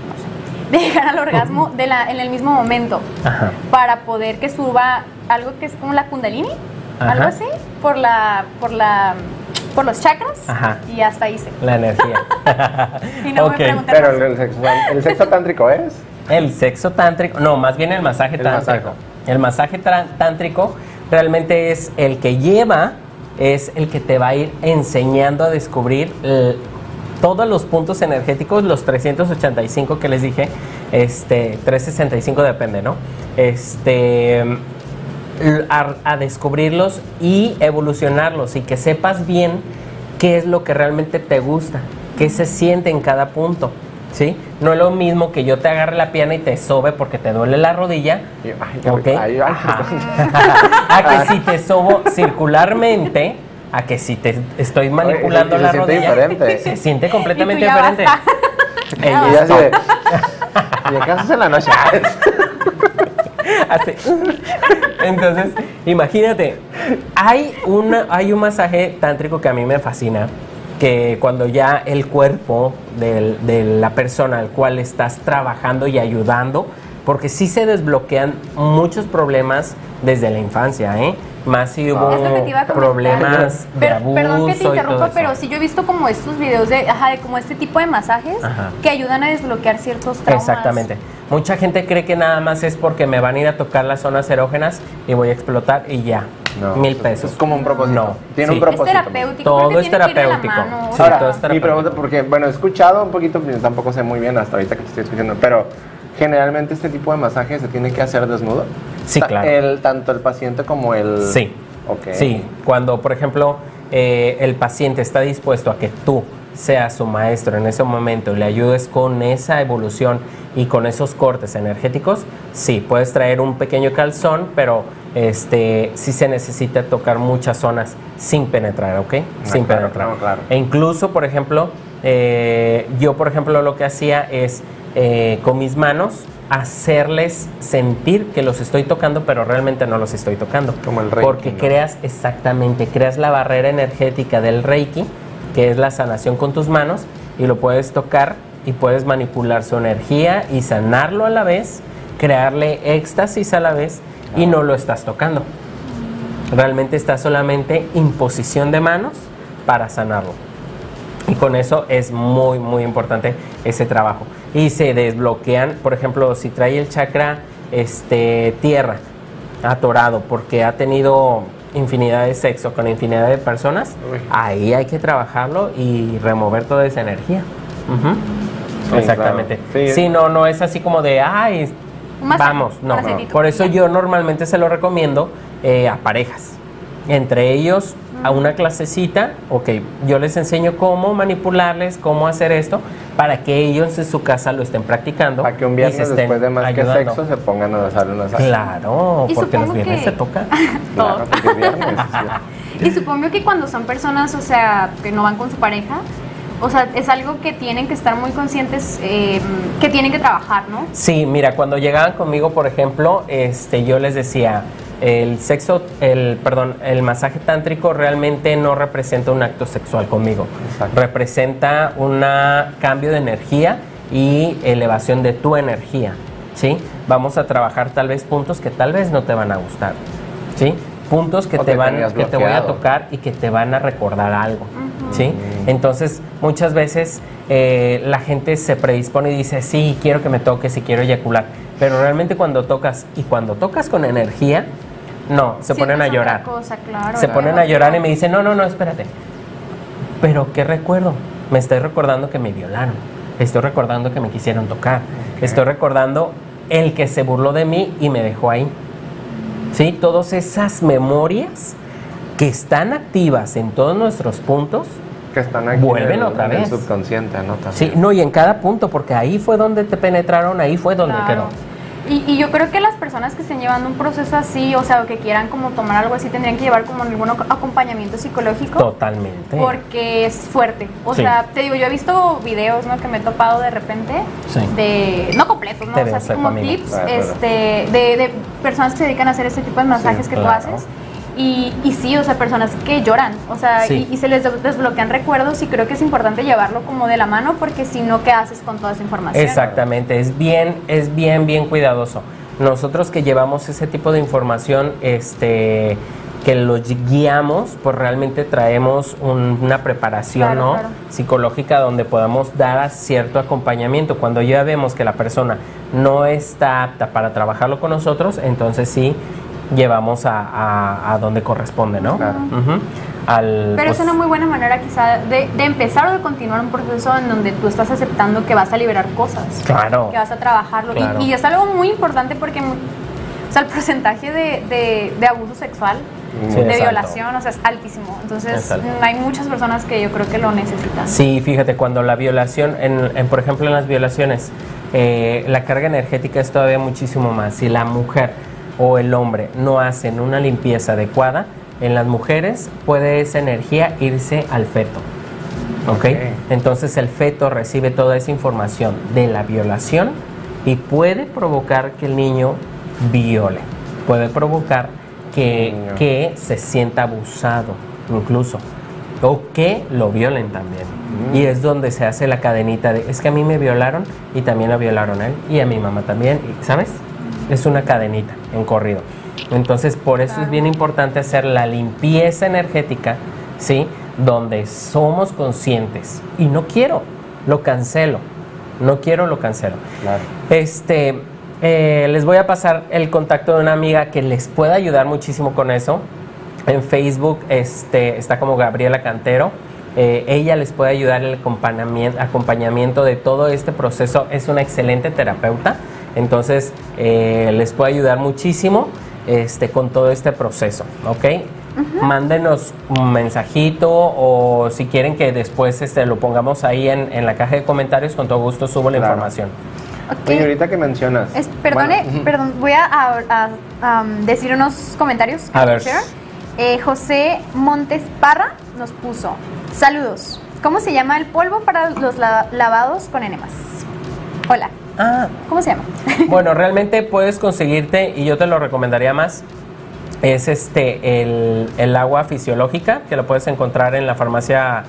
sé, de llegar al orgasmo de la, en el mismo momento Ajá. para poder que suba algo que es como la kundalini, Ajá. algo así, por la, por la, por los chakras Ajá. y hasta ahí se. La energía. Y no me Ok. pregunten Pero el, el sexo, el sexo tántrico es El sexo tántrico, no, más bien el masaje El tántrico. masaje. El masaje tántrico realmente es el que lleva, es el que te va a ir enseñando a descubrir todos los puntos energéticos, los 385 que les dije, este, 365 depende, ¿no? Este, a, a descubrirlos y evolucionarlos y que sepas bien qué es lo que realmente te gusta, qué se siente en cada punto, ¿sí? No es lo mismo que yo te agarre la pierna y te sobe porque te duele la rodilla, ay, a que si te sobo circularmente, a que si te estoy manipulando y se la siente rodilla, diferente. se siente completamente ya diferente. Y es así de, ¿Y haces en la noche? Así. Entonces, imagínate, hay, una, hay un masaje tántrico que a mí me fascina, que cuando ya el cuerpo del- de la persona al cual estás trabajando y ayudando, porque sí se desbloquean muchos problemas desde la infancia, ¿eh? Más si hubo problemas de Pero- abuso perdón que te interrumpa, pero sí yo he visto como estos videos de, ajá, de como este tipo de masajes Ajá. que ayudan a desbloquear ciertos traumas. Exactamente. Mucha gente cree que nada más es porque me van a ir a tocar las zonas erógenas y voy a explotar y ya. No, Mil es- pesos. es como un propósito. No. Tiene un Sí. Es propósito. terapéutico. Todo es terapéutico. Sí, Ahora, todo es mi terapéutico. pregunta, porque, bueno, he escuchado un poquito, pero tampoco sé muy bien hasta ahorita que te estoy escuchando, pero generalmente este tipo de masaje se tiene que hacer desnudo. Sí, claro. El, tanto el paciente como el... Sí. Ok. Sí, cuando por ejemplo eh, el paciente está dispuesto a que tú seas su maestro en ese momento y le ayudes con esa evolución y con esos cortes energéticos, sí, puedes traer un pequeño calzón, pero este sí se necesita tocar muchas zonas sin penetrar, ¿ok? sin claro, penetrar. no, claro. E incluso, por ejemplo, eh, yo por ejemplo lo que hacía es eh, con mis manos hacerles sentir que los estoy tocando, pero realmente no los estoy tocando. Como el Reiki, Porque ¿no? creas exactamente, creas la barrera energética del Reiki, que es la sanación con tus manos, y lo puedes tocar y puedes manipular su energía y sanarlo a la vez, crearle éxtasis a la vez, y no lo estás tocando. Realmente está solamente imposición de manos para sanarlo. Y con eso es muy, muy importante ese trabajo. Y se desbloquean, por ejemplo, si trae el chakra este, tierra atorado porque ha tenido infinidad de sexo con infinidad de personas, Uy. ahí hay que trabajarlo y remover toda esa energía. Ujú. Sí, Exactamente. claro. Sí. Sí, no, no es así como de, ay, Vamos, no. Por eso Ya. yo normalmente se lo recomiendo eh, a parejas. Entre ellos, a una clasecita, ok, yo les enseño cómo manipularles, cómo hacer esto, para que ellos en su casa lo estén practicando. Para que un y se viernes estén después de más que sexo se pongan a darle una salsa. Claro, Y porque los viernes que- se toca. Claro, porque es viernes. sí. Y supongo que cuando son personas, o sea, que no van con su pareja, o sea, es algo que tienen que estar muy conscientes, eh, que tienen que trabajar, ¿no? Sí, mira, cuando llegaban conmigo, por ejemplo, este, yo les decía, el sexo, el, perdón, el masaje tántrico realmente no representa un acto sexual conmigo. Exacto. Representa un cambio de energía y elevación de tu energía, ¿sí? Vamos a trabajar tal vez puntos que tal vez no te van a gustar, ¿sí? Puntos que O te que van, que te voy a tocar y que te van a recordar algo, ¿sí? Entonces, muchas veces eh, la gente se predispone y dice, sí, quiero que me toques y quiero eyacular. Pero realmente cuando tocas y cuando tocas con energía, no, se Sí, ponen a llorar. cosa, claro, se claro. ponen a llorar y me dicen, no, no, no, espérate. Pero ¿qué recuerdo? Me estoy recordando que me violaron. Estoy recordando que me quisieron tocar. Estoy recordando el que se burló de mí y me dejó ahí. ¿Sí? Todas esas memorias que están activas en todos nuestros puntos, Que están aquí Vuelven en el, otra en el vez. subconsciente, ¿no? También. sí, no, y en cada punto, porque ahí fue donde te penetraron, ahí fue donde Claro. quedó. Y, y yo creo que las personas que estén llevando un proceso así, o sea, o que quieran como tomar algo así, tendrían que llevar como algún ac- acompañamiento psicológico. Totalmente. Porque es fuerte. O Sí. sea, te digo, yo he visto videos, ¿no? Que me he topado de repente. Sí. De. No completos, ¿no? Te O sea, así como clips Claro, claro. este, de, de personas que se dedican a hacer este tipo de masajes que claro. tú haces. Y, y sí, o sea, personas que lloran, o sea, Sí. y, y se les des- desbloquean recuerdos y creo que es importante llevarlo como de la mano porque si no, ¿qué haces con toda esa información? Exactamente, es bien, es bien, bien cuidadoso. Nosotros que llevamos ese tipo de información, este, que los guiamos, pues realmente traemos un- una preparación Claro, ¿no? claro. psicológica donde podamos dar a cierto acompañamiento. Cuando ya vemos que la persona no está apta para trabajarlo con nosotros, entonces sí llevamos a, a- a donde corresponde, ¿no? Claro. Al, Pero pues, es una muy buena manera quizá de, de empezar o de continuar un proceso en donde tú estás aceptando que vas a liberar cosas. Claro. Que vas a trabajarlo. Y- Claro. Y, es algo muy importante porque o sea, el porcentaje de, de- de abuso sexual, Sí, de violación, o sea, es altísimo. Entonces, mm, hay muchas personas que yo creo que lo necesitan. Sí, fíjate, cuando la violación, en, en, por ejemplo en las violaciones, eh, la carga energética es todavía muchísimo más. Si la mujer o el hombre no hacen una limpieza adecuada, en las mujeres puede esa energía irse al feto. ¿Ok? Ok. Entonces el feto recibe toda esa información de la violación y puede provocar que el niño viole. Puede provocar que, que se sienta abusado, incluso. O que lo violen también. Mm. Y es donde se hace la cadenita de, es que a mí me violaron y también lo violaron a él y a mi mamá también, ¿sabes? Es una cadenita en corrido. Entonces, por eso es bien importante hacer la limpieza energética, ¿sí? Donde somos conscientes. Y no quiero, lo cancelo. No quiero, lo cancelo. Claro. Este, eh, les voy a pasar el contacto de una amiga que les puede ayudar muchísimo con eso. En Facebook este, está como Gabriela Cantero. Eh, ella les puede ayudar el acompañamiento, acompañamiento de todo este proceso. Es una excelente terapeuta. Entonces, eh, les puede ayudar muchísimo este, con todo este proceso. ¿Ok? Mándenos un mensajito o si quieren que después este, lo pongamos ahí en, en la caja de comentarios, con todo gusto subo la Claro. información. Ok. Oye, ahorita que mencionas. Es- perdone, bueno, perdón, voy a, a- a, um, decir unos comentarios. A ver. share. Eh, José Montes Parra nos puso, saludos, ¿cómo se llama el polvo para los la- lavados con enemas? Hola, Ah, ¿cómo se llama? bueno, realmente puedes conseguirte, y yo te lo recomendaría más, es este el, el agua fisiológica, que lo puedes encontrar en la farmacia,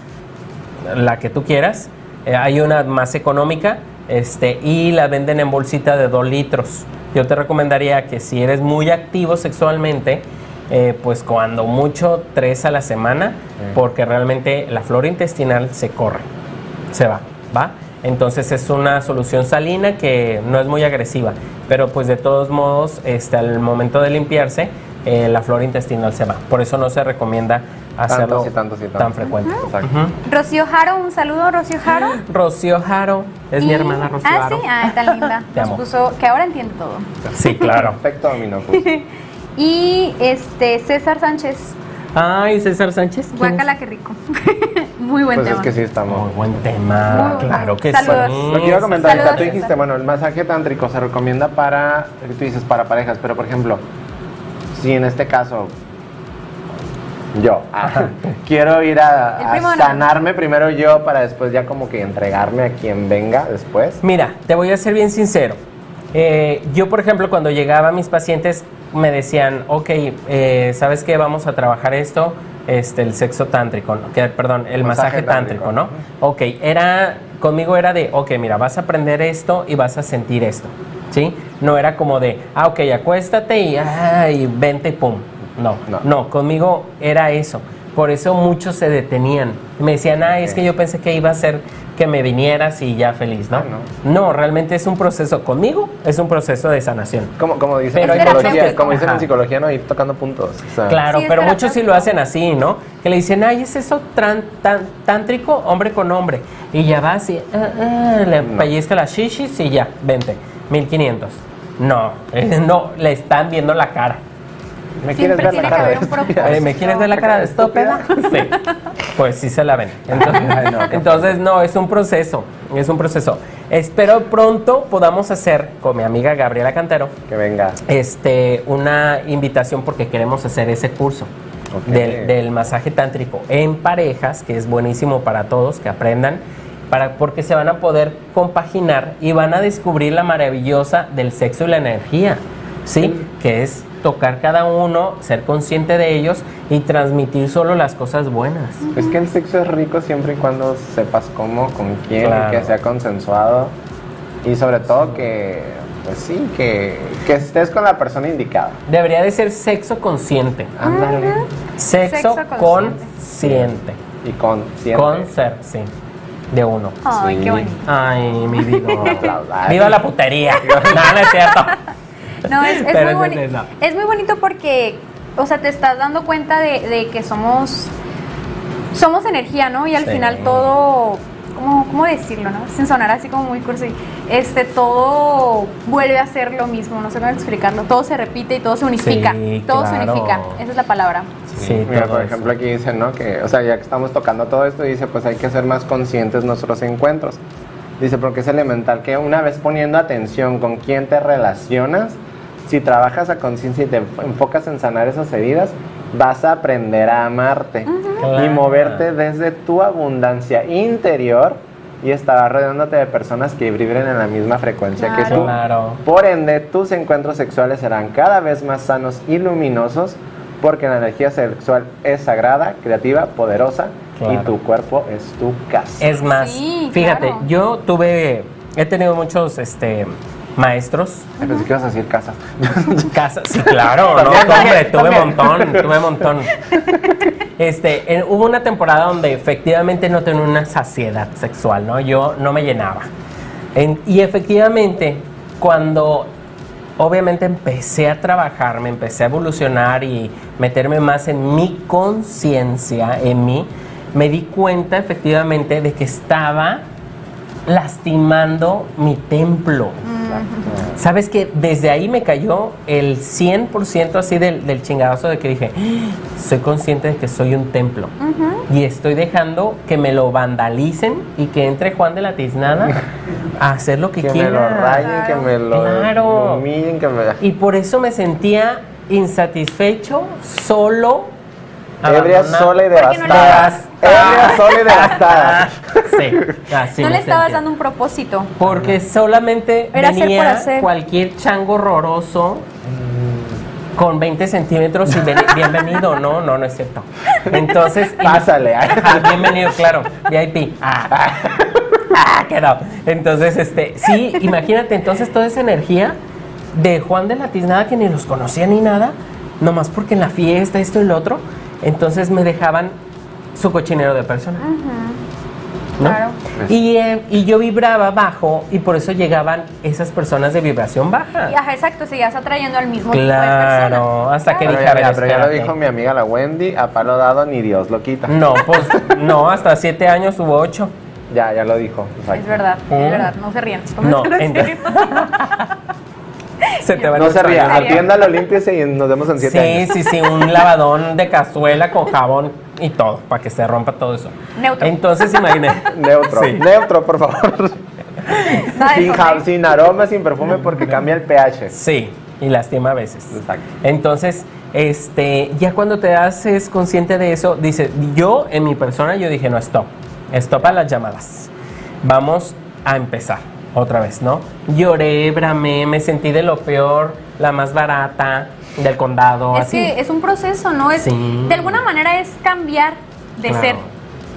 la que tú quieras. Eh, hay una más económica, este, y la venden en bolsita de 2 litros. Yo te recomendaría que si eres muy activo sexualmente, eh, pues cuando mucho tres a la semana, porque realmente la flora intestinal se corre se va, ¿va? Entonces es una solución salina que no es muy agresiva, pero pues de todos modos, este, al momento de limpiarse, eh, la flora intestinal se va. Por eso no se recomienda hacerlo Tantos y tantos y tantos. tan frecuente. Exacto. Ujú. Rocío Jaro, un saludo, Rocío Jaro. Rocío Jaro, es mi hermana Rocío Ah, Jaro. sí, ah, tan linda. Te Nos amo. puso que ahora entiende todo. Sí, claro. Perfecto, dominó. pues. Y este César Sánchez, Ay, César Sánchez. ¿quién es? guácala, qué rico. Muy buen Pues es tema. que sí estamos. Muy buen tema, Muy claro que Saludos. sí. Lo que iba a comentar Saludos, tú dijiste, César. bueno, el masaje tántrico se recomienda para, tú dices para parejas, pero por ejemplo, si en este caso yo ah, quiero ir a, no. sanarme primero yo para después ya como que entregarme a quien venga después. Mira, te voy a ser bien sincero. Eh, yo, por ejemplo, cuando llegaba a mis pacientes, me decían, ok, eh, ¿sabes qué? Vamos a trabajar esto, este, el sexo tántrico, ¿no? que, perdón, el masaje, Masaje tántrico, tántrico. ¿no? Ok, era, conmigo era de, ok, mira, vas a aprender esto y vas a sentir esto, ¿sí? No era como de, ah, ok, acuéstate y, ay, vente y pum. No, no, No. conmigo era eso. Por eso muchos se detenían. Me decían, ah, es que yo pensé que iba a ser que me vinieras y ya feliz, ¿no? Ah, No, realmente es un proceso conmigo, es un proceso de sanación. Como, como dicen Pero en psicología, como dicen en psicología, no ir tocando puntos. o sea, Claro, Sí, pero muchos sí lo hacen así, ¿no? Que le dicen, ay, ¿es eso tran- tan- tántrico, hombre con hombre? Y ya vas y ah, ah, le No. pellizca las shishis y ya, vente, 1500. No, no, le están viendo la cara. ¿Me quieres ver la cara de ¿Me quieres ver la cara de estúpida? Sí. Pues sí se la ven. Entonces, Ay, no, entonces, no, es un proceso. Es un proceso. Espero pronto podamos hacer con mi amiga Gabriela Cantero Que venga. este, una invitación porque queremos hacer ese curso del masaje tántrico en parejas, que es buenísimo para todos, que aprendan, para, porque se van a poder compaginar y van a descubrir la maravillosa del sexo y la energía, ¿sí? Que es tocar cada uno, ser consciente de ellos y transmitir solo las cosas buenas. Es que el sexo es rico siempre y cuando sepas cómo, con quién, Claro. y que sea consensuado. Y sobre todo que Pues sí, que, que estés con la persona indicada. Debería de ser sexo consciente. Ándale. Sexo, Sexo consciente. Y consciente. Con ser, sí. De uno. Ay, Sí. qué bonito. Ay, mi vida. Viva la putería. No, no es cierto. No, es, es Pero muy es. Es muy bonito porque, o sea, te estás dando cuenta de, de que somos, somos energía, ¿no? Y al Sí. final todo, ¿cómo, ¿cómo decirlo, no? Sin sonar así como muy cursi. Este, todo vuelve a ser lo mismo, no sé cómo explicarlo. Todo se repite y todo se unifica. Sí, todo se claro. unifica. Esa es la palabra. Sí, Mira, todo por eso. ejemplo, aquí dice, ¿no? Que, o sea, ya que estamos tocando todo esto, dice, pues hay que ser más conscientes nuestros encuentros. Dice, porque es elemental que una vez poniendo atención con quién te relacionas, si trabajas a conciencia y te enfocas en sanar esas heridas, vas a aprender a amarte y Claro. moverte desde tu abundancia interior y estarás rodeándote de personas que vibren en la misma frecuencia que Claro. tú. Claro. Por ende, tus encuentros sexuales serán cada vez más sanos y luminosos porque la energía sexual es sagrada, creativa, poderosa y Claro. tu cuerpo es tu casa. Es más, Sí, fíjate, claro. yo tuve, he tenido muchos este, maestros. Ay, pensé que ibas a decir casa. Casa, sí, claro, no, hombre, tuve también. montón, tuve montón. Este, en- hubo una temporada donde efectivamente no tenía una saciedad sexual, ¿no? Yo no me llenaba. En- y efectivamente, cuando obviamente empecé a trabajar, me empecé a evolucionar y meterme más en mi conciencia, en mí, me di cuenta efectivamente de que estaba lastimando mi templo. ¿Sabes que Desde ahí me cayó el 100% así del, del chingadazo de que dije, "Ah, soy consciente de que soy un templo. Y estoy dejando que me lo vandalicen y que entre Juan de la Tiznada a hacer lo que, Que me quiera. lo rayen, que me lo Claro. humillen, que me... Y por eso me sentía insatisfecho, solo. Ebria, abandonado. sola y no devastada. dabas- Ebria, sola y devastada. Sí, así no le estabas dando un propósito. Porque solamente Era hacer por venía hacer. cualquier chango horroroso con 20 centímetros y ven- bienvenido. No, no, no es cierto. Entonces. Pásale. Bienvenido, claro. VIP. Ah, ah, que no. Entonces, este, sí, imagínate, entonces toda esa energía de Juan de la Tiznada que ni los conocía ni nada, nomás porque en la fiesta, esto y lo otro, entonces me dejaban su cochinero de persona. ¿no? Claro. Y, eh, y yo vibraba bajo y por eso llegaban esas personas de vibración baja. Y, ajá, exacto, seguías atrayendo al mismo tipo de Claro, persona. hasta que Pero, dije, ya, a ver, mira, pero ya lo dijo mi amiga la Wendy, a palo dado ni Dios lo quita. No, pues no, hasta siete años hubo ocho. Ya, ya lo dijo. exacto. Es verdad, ¿Eh? es verdad, no se rían. No. Se te van No se ría, atiéndalo, límpiese y nos vemos en siete Sí, años. sí, sí, un lavadón de cazuela con jabón y todo, para que se rompa todo eso. Neutro. Entonces, imagínate. Neutro, Sí. neutro, por favor. Sin, eso, ja- ¿eh? sin aroma, sin perfume, porque cambia el pH. Sí, y lastima a veces. Exacto. Entonces, este, ya cuando te haces consciente de eso, dice, yo en mi persona, yo dije, no, stop, stop a las llamadas. Vamos a empezar otra vez, ¿no? Lloré, bramé, me sentí de lo peor, la más barata del condado, Es así. que es un proceso, ¿no? Es, Sí. De alguna manera es cambiar de Claro. ser.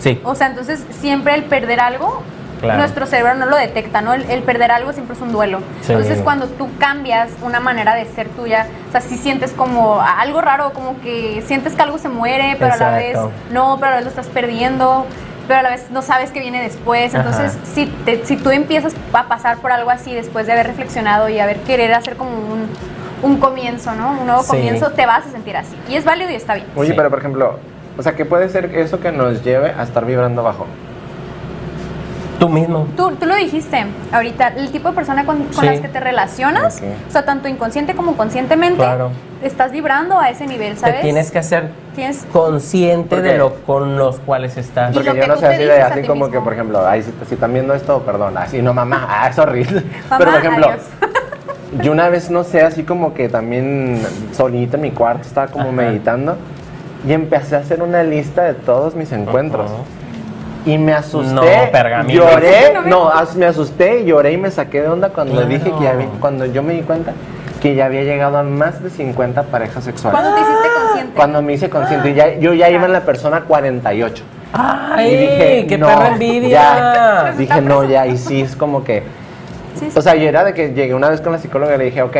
Sí, O sea, entonces siempre el perder algo, Claro. nuestro cerebro no lo detecta, ¿no? El, el perder algo siempre es un duelo. Sí. Entonces cuando tú cambias una manera de ser tuya, o sea, si sientes como algo raro, como que sientes que algo se muere, pero a la vez no, pero a la vez lo estás perdiendo, pero a la vez no sabes qué viene después. Entonces, Ajá. si, te- si tú empiezas a pasar por algo así después de haber reflexionado y haber querer hacer como un, un comienzo, ¿no? Un nuevo Sí. comienzo, te vas a sentir así. Y es válido y está bien. Oye, Sí. pero por ejemplo, o sea, ¿qué puede ser eso que nos lleve a estar vibrando bajo? Tú mismo. Tú, tú lo dijiste ahorita, el tipo de persona con, con Sí. las que te relacionas, o sea, tanto inconsciente como conscientemente, Claro. estás vibrando a ese nivel, ¿sabes? Te tienes que hacer Tienes- consciente ¿Por de lo con los cuales estás. Porque yo no sé así de así como mismo. que, por ejemplo, ay, si, si están viendo esto, perdón, así no, mamá, ah, es horrible. Mamá, Pero por ejemplo, yo una vez, no sé, así como que también solito en mi cuarto estaba como Ajá. meditando y empecé a hacer una lista de todos mis encuentros. Ajá. Y me asusté, No, pergamino. lloré, No me- no, as- me asusté y lloré y me saqué de onda cuando Claro. dije que ya cuando yo me di cuenta que ya había llegado a más de 50 parejas sexuales. ¿Cuándo te hiciste consciente? Cuando me hice consciente, y ya, yo ya iba en la persona 48. ¡Ay! Y dije, ¡Qué no, perra envidia! ya. Dije, no, ya, y sí, es como que. Sí, sí. O sea, y era de que llegué una vez con la psicóloga y le dije, ok,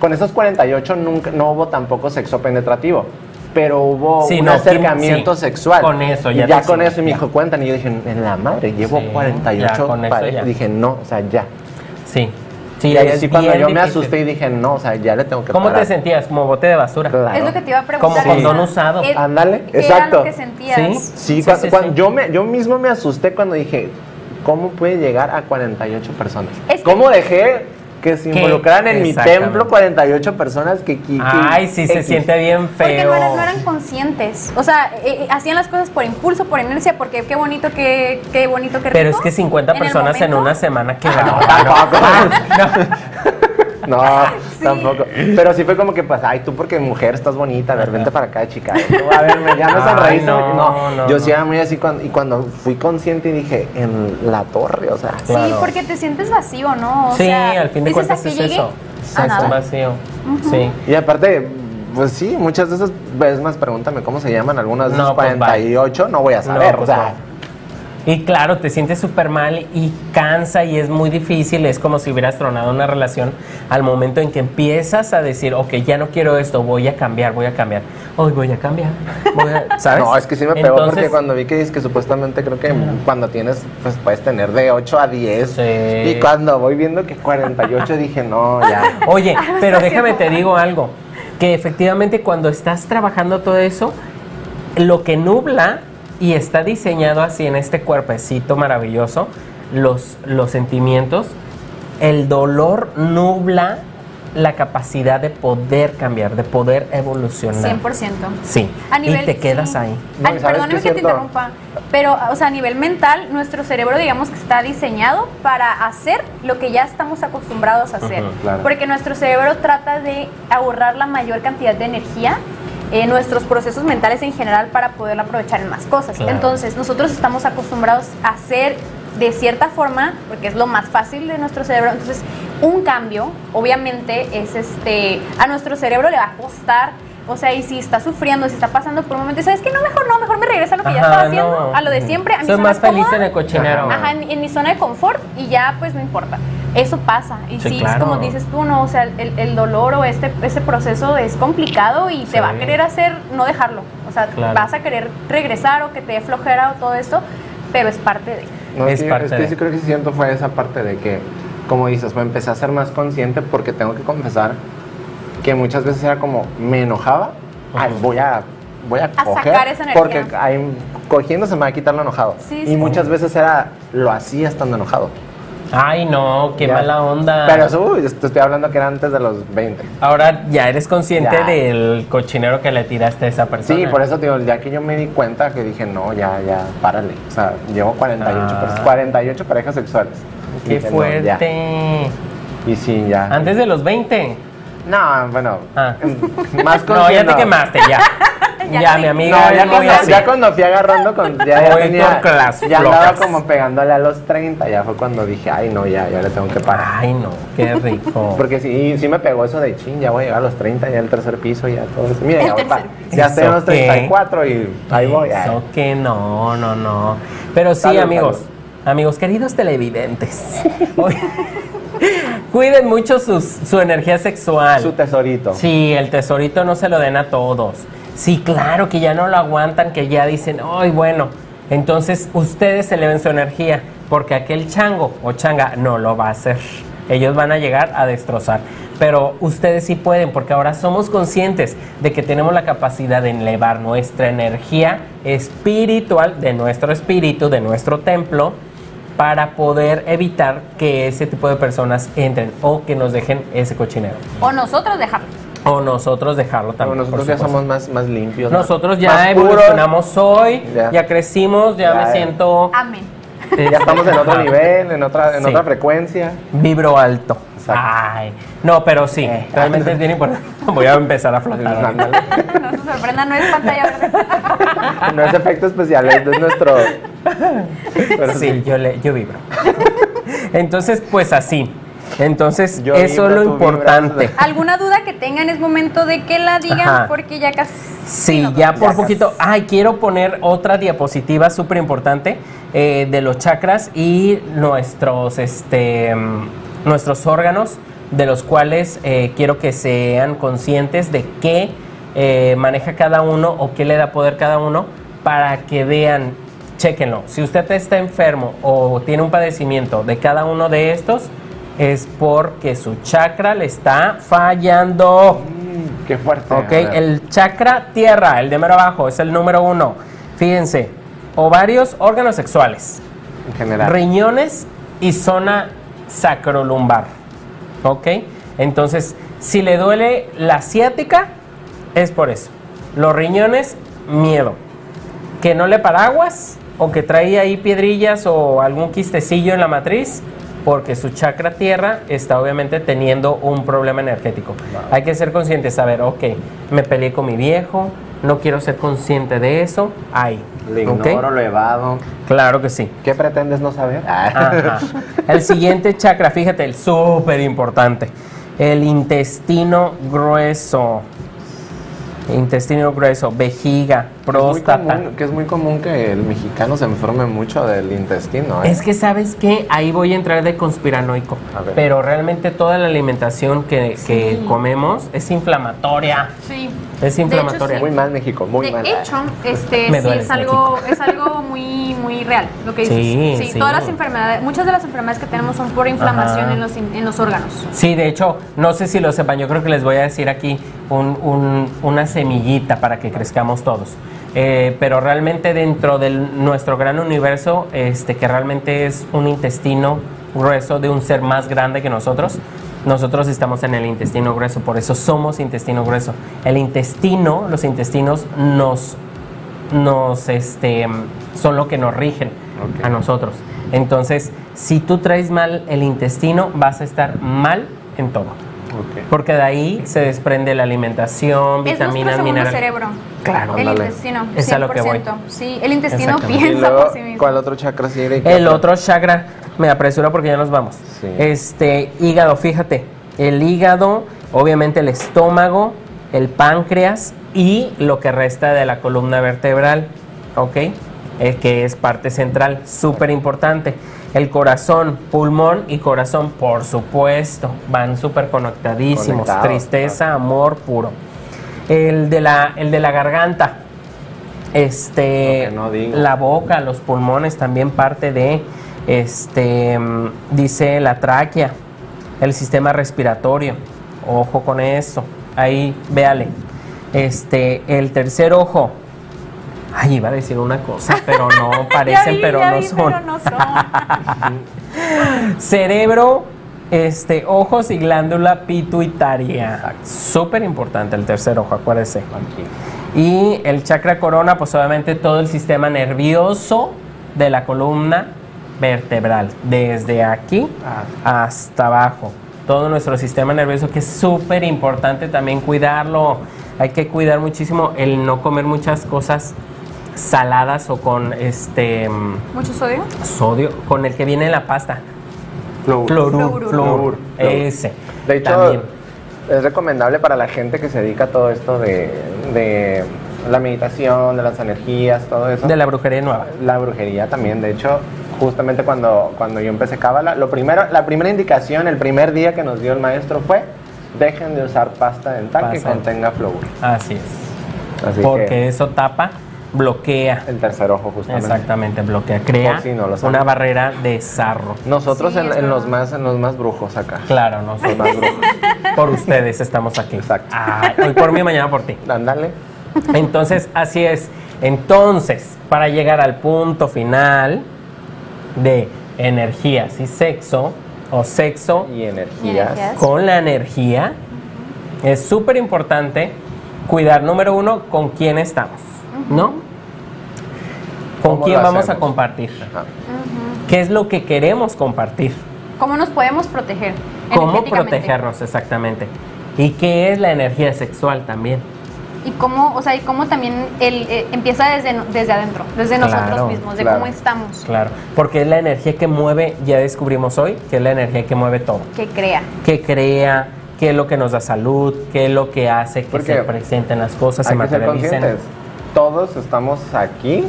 con esos 48 nunca, no hubo tampoco sexo penetrativo, pero hubo Sí, un no, acercamiento sí. sexual. Con eso, Y ya ya te con eso, y me ya. dijo, cuentan. Y yo dije, en la madre, llevo Sí, 48 ya, con eso parejas. ya. Dije, no, o sea, ya. Sí. Sí, y ahí es sí, cuando yo me asusté y dije, no, o sea, ya le tengo que ¿Cómo parar. te sentías? Como bote de basura. Claro. Es lo que te iba a preguntar. Como condón usado. Ándale, ¿qué exacto. era lo que sentías? Sí. Sí, Sí, cuando, sí, cuando sí. Yo, me, yo mismo me asusté cuando dije, ¿cómo puede llegar a 48 personas? Es que- ¿Cómo dejé que se Que- involucraran en mi templo 48 personas que... que- que- Ay, sí, se siente bien Porque feo. no eran, no eran conscientes. O sea, eh, eh, hacían las cosas por impulso, por inercia, porque qué bonito, qué, qué bonito, qué rico. Pero es que 50 En el personas en una semana, qué No, bárbaro. tampoco. Ah, No, tampoco. Pero sí fue como que, pues, ay, tú porque mujer estás bonita, a ver, vente para acá, chica. No, a ver, me- Ay, sonreíste. no, No, no, yo no. sí era muy así cuando, y cuando fui consciente y dije, en la torre, o sea. Sí, Claro. porque te sientes vacío, ¿no? O sí, sea, al fin de cuentas "¿A es llegué?". eso. A Es nada. un vacío. Sí. Y aparte, pues sí, muchas de esas veces más pregúntame cómo se llaman algunas de No, esas pues, 48, no voy a saber, No, pues, o sea. no. Y claro, te sientes súper mal y cansa y es muy difícil. Es como si hubieras tronado una relación al momento en que empiezas a decir, ok, ya no quiero esto, voy a cambiar, voy a cambiar. Hoy voy a cambiar. voy a- ¿Sabes? No, es que sí me pegó Entonces, porque cuando vi que dices que supuestamente creo que cuando tienes, pues puedes tener de 8 a 10. Sí. Y cuando voy viendo que 48 dije, no, ya. Oye, pero déjame te digo algo, que efectivamente cuando estás trabajando todo eso, lo que nubla y está diseñado así en este cuerpecito maravilloso, los, los sentimientos, el dolor nubla la capacidad de poder cambiar, de poder evolucionar. 100%. Sí, A nivel, y te quedas sí. ahí. No, Ay, ¿y sabes perdóname que te interrumpa, pero, o sea, a nivel mental, nuestro cerebro, digamos que está diseñado para hacer lo que ya estamos acostumbrados a hacer. Claro. Porque nuestro cerebro trata de ahorrar la mayor cantidad de energía en nuestros procesos mentales en general para poderla aprovechar en más cosas. Claro. Entonces, nosotros estamos acostumbrados a hacer de cierta forma, porque es lo más fácil de nuestro cerebro. Entonces, un cambio, obviamente, es este, a nuestro cerebro le va a costar. O sea, y si está sufriendo, si está pasando por un momento, ¿sabes qué? No, mejor no, mejor me regresa a lo que ya Ajá, estaba haciendo, no. a lo de siempre, a mi Soy zona más feliz cómoda. en el cochinero. Ajá, en, en mi zona de confort y ya pues no importa. Eso pasa. Y Sí, sí, es claro. como dices tú, ¿no? O sea, el, el dolor o este, ese proceso es complicado y Sí. te va a querer hacer no dejarlo. O sea, Claro. vas a querer regresar o que te dé flojera o todo esto, pero es parte de... No, Es sí, parte es que de- sí creo que sí siento fue esa parte de que, como dices, me empecé a ser más consciente porque tengo que confesar que muchas veces era como, me enojaba, ay, voy a, voy a, A coger, sacar esa energía. porque ay, cogiendo se me va a quitar lo enojado. Sí, y sí. muchas veces era, lo hacía estando enojado. Ay, no, qué Ya. mala onda. Pero eso, uy, te estoy hablando que era antes de los 20. Ahora ya eres consciente Ya. del cochinero que le tiraste a esa persona. Sí, por eso digo, ya que yo me di cuenta que dije, no, ya, ya, párale. O sea, llevo 48, Ah. pers- 48 parejas sexuales. Qué Dije, no, ya. fuerte. Y sí, ya. Antes de los 20. No, bueno, Ah. más No, ya te quemaste, ya. Ya mi amiga. No, ya cuando, así. ya cuando fui agarrando con. Ya, ya tenía. ya andaba como pegándole a los 30. Ya fue cuando dije, ay, no, ya, ya le tengo que parar. Ay, no, qué rico. Porque sí, sí me pegó eso de chin, ya voy a llegar a los 30, ya el tercer piso, ya todo eso. Mira, El ya, voy pa- ya estoy en los ¿Eso qué? 34 y ahí voy. ay. Eso que no, no, no. Pero sí, Salud, amigos, salud. amigos queridos televidentes. hoy- Cuiden mucho sus- su energía sexual. Su tesorito. Sí, el tesorito no se lo den a todos. Sí, claro que ya no lo aguantan, que ya dicen, ay, bueno, entonces ustedes eleven su energía, porque aquel chango o changa no lo va a hacer. Ellos van a llegar a destrozar. Pero ustedes sí pueden, porque ahora somos conscientes de que tenemos la capacidad de elevar nuestra energía espiritual, de nuestro espíritu, de nuestro templo, para poder evitar que ese tipo de personas entren o que nos dejen ese cochinero. O nosotros dejarlo. O nosotros dejarlo Pero también. nosotros por ya somos más, más limpios. Nosotros ya más puros. evolucionamos hoy, Ya. ya, crecimos, ya, Ya, me siento. Amén. Ya estamos en otro nivel, en otra, en Sí. otra frecuencia. Vibro alto. Exacto. Ay, no, pero sí, Eh. realmente es bien importante. Voy a empezar a flotar. Ándale. No se sorprenda, no es pantalla verde. No es efecto especial, es nuestro. Pero Sí, yo, le, yo vibro. Entonces, pues así. Entonces, Yo eso es lo importante. ¿Alguna duda que tengan es momento de que la digan? Ajá. Porque ya casi. Sí, ya por poquito. Ay, quiero poner otra diapositiva súper importante eh, de los chakras y nuestros, este, nuestros órganos, de los cuales eh, quiero que sean conscientes de qué eh, maneja cada uno o qué le da poder cada uno para que vean, chéquenlo. Si usted está enfermo o tiene un padecimiento de cada uno de estos, es porque su chakra le está fallando. Mm, Qué fuerte. Ok, el chakra tierra, el de mero abajo, es el número uno. Fíjense, ovarios, órganos sexuales, En general. riñones y zona sacrolumbar. ¿Ok? Entonces, si le duele la ciática, es por eso. Los riñones, miedo. Que no le paraguas o que trae ahí piedrillas o algún quistecillo en la matriz, porque su chakra tierra está obviamente teniendo un problema energético. Hay que ser conscientes, saber, ok, me peleé con mi viejo, no quiero ser consciente de eso, ahí. Le ¿ok? ignoro, lo evado. Claro que sí. ¿Qué pretendes no saber? Ajá. El siguiente chakra, fíjate, el súper importante. El intestino grueso. Intestino grueso, vejiga, Es próstata. común- que es muy común que el mexicano se enferme mucho del intestino. ¿eh? Es que sabes que ahí voy a entrar de conspiranoico. A ver. Pero realmente toda la alimentación que, que comemos es inflamatoria. Sí. Es inflamatoria. Muy mal México, muy de mal. hecho, este sí es algo, es algo muy, muy real lo que dices. Sí, sí. todas las enfermedades, muchas de las enfermedades que tenemos son por inflamación Ajá. en los, in- en los órganos. Sí, de hecho, no sé si lo sepan, yo creo que les voy a decir aquí un- un- una semillita para que crezcamos todos. Eh, pero realmente dentro de nuestro gran universo, este, que realmente es un intestino grueso de un ser más grande que nosotros, nosotros estamos en el intestino grueso, por eso somos intestino grueso. El intestino, los intestinos nos, nos este, son lo que nos rigen a nosotros. Entonces, si tú traes mal el intestino, vas a estar mal en todo. Porque de ahí se desprende la alimentación, es vitaminas, minerales. cerebro. Claro, el intestino. Es a lo que voy. 100%. Sí, el intestino. Y piensa luego, por sí mismo. ¿cuál otro chakra sigue? El otro chakra, me apresuro porque ya nos vamos. Sí. Este, hígado, fíjate. El hígado, obviamente el estómago, el páncreas y lo que resta de la columna vertebral, ¿ok? Eh, que es parte central, súper importante. El corazón, pulmón y corazón, por supuesto, van súper conectadísimos. Tristeza, amor puro. El de la, el de la garganta, este, no la boca, los pulmones también parte de, este, mm, dice la tráquea, el sistema respiratorio. Ojo con eso. Ahí, véale. Este, el tercer ojo. Ay, iba a decir una cosa, pero no parecen, vi, pero, no vi, son. pero no son. Cerebro, este, ojos y glándula pituitaria. Súper importante el tercer ojo, acuérdese. Aquí. Y el chakra corona, pues obviamente todo el sistema nervioso de la columna vertebral, desde aquí hasta abajo. Todo nuestro sistema nervioso, que es súper importante también cuidarlo. Hay que cuidar muchísimo el no comer muchas cosas saladas o con este ¿Mucho sodio? sodio, con el que viene en la pasta. Fluorur. ese. De hecho, también. es recomendable para la gente que se dedica a todo esto de, de la meditación, de las energías, todo eso. De la brujería nueva. La brujería también, de hecho, justamente cuando, cuando yo empecé Cábala, lo primero, la primera indicación, el primer día que nos dio el maestro fue dejen de usar pasta dental que contenga flúor. Así es. Así Porque que eso tapa, bloquea. el tercer ojo justamente. Exactamente, bloquea, crea si no una barrera de sarro. Nosotros Sí, en, los más en los más brujos acá. Claro, no Los más brujos. por ustedes estamos aquí. Exacto. Hoy por mí, mañana por ti. Ándale. Entonces, así es. Entonces, para llegar al punto final de energías y sexo, o sexo Y energías. energías. con la energía, es súper importante cuidar, número uno, con quién estamos, ¿no? ¿Con ¿Cómo quién vamos a compartir? ¿Qué es lo que queremos compartir? ¿Cómo nos podemos proteger? ¿Cómo protegernos exactamente? ¿Y qué es la energía sexual también? Y cómo, o sea, y cómo también el, eh, empieza desde, desde adentro, desde Claro, nosotros mismos, de claro. cómo estamos, Claro, porque es la energía que mueve, ya descubrimos hoy, que es la energía que mueve todo. que crea. Que crea, qué es lo que nos da salud, qué es lo que hace que Porque se presenten las cosas, se Hay que ser materialicen. Todos estamos aquí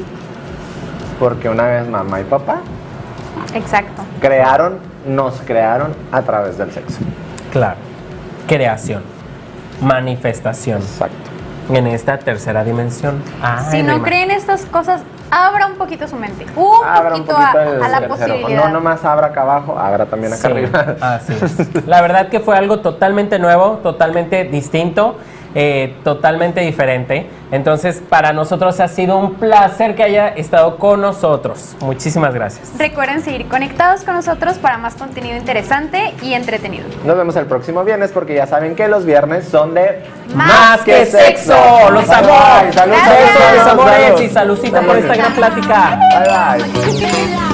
porque una vez mamá y papá Exacto. Crearon, nos crearon a través del sexo. Claro. Creación. Manifestación. Exacto. En esta tercera dimensión. Ay, si no creen estas cosas, abra un poquito su mente. Un Abra un poquito a, la tercero. posibilidad. No nomás abra acá abajo, abra también acá Sí, arriba. así es. La verdad que fue algo totalmente nuevo, totalmente distinto, eh, totalmente diferente. Entonces, para nosotros ha sido un placer que haya estado con nosotros. Muchísimas gracias. Recuerden seguir conectados con nosotros para más contenido interesante y entretenido. Nos vemos el próximo viernes porque ya saben que los viernes son de Más que sexo, los Bye, amo. bye. Salud, Gracias. Besos, salud, amores y saludcita por esta gran plática. Bye bye.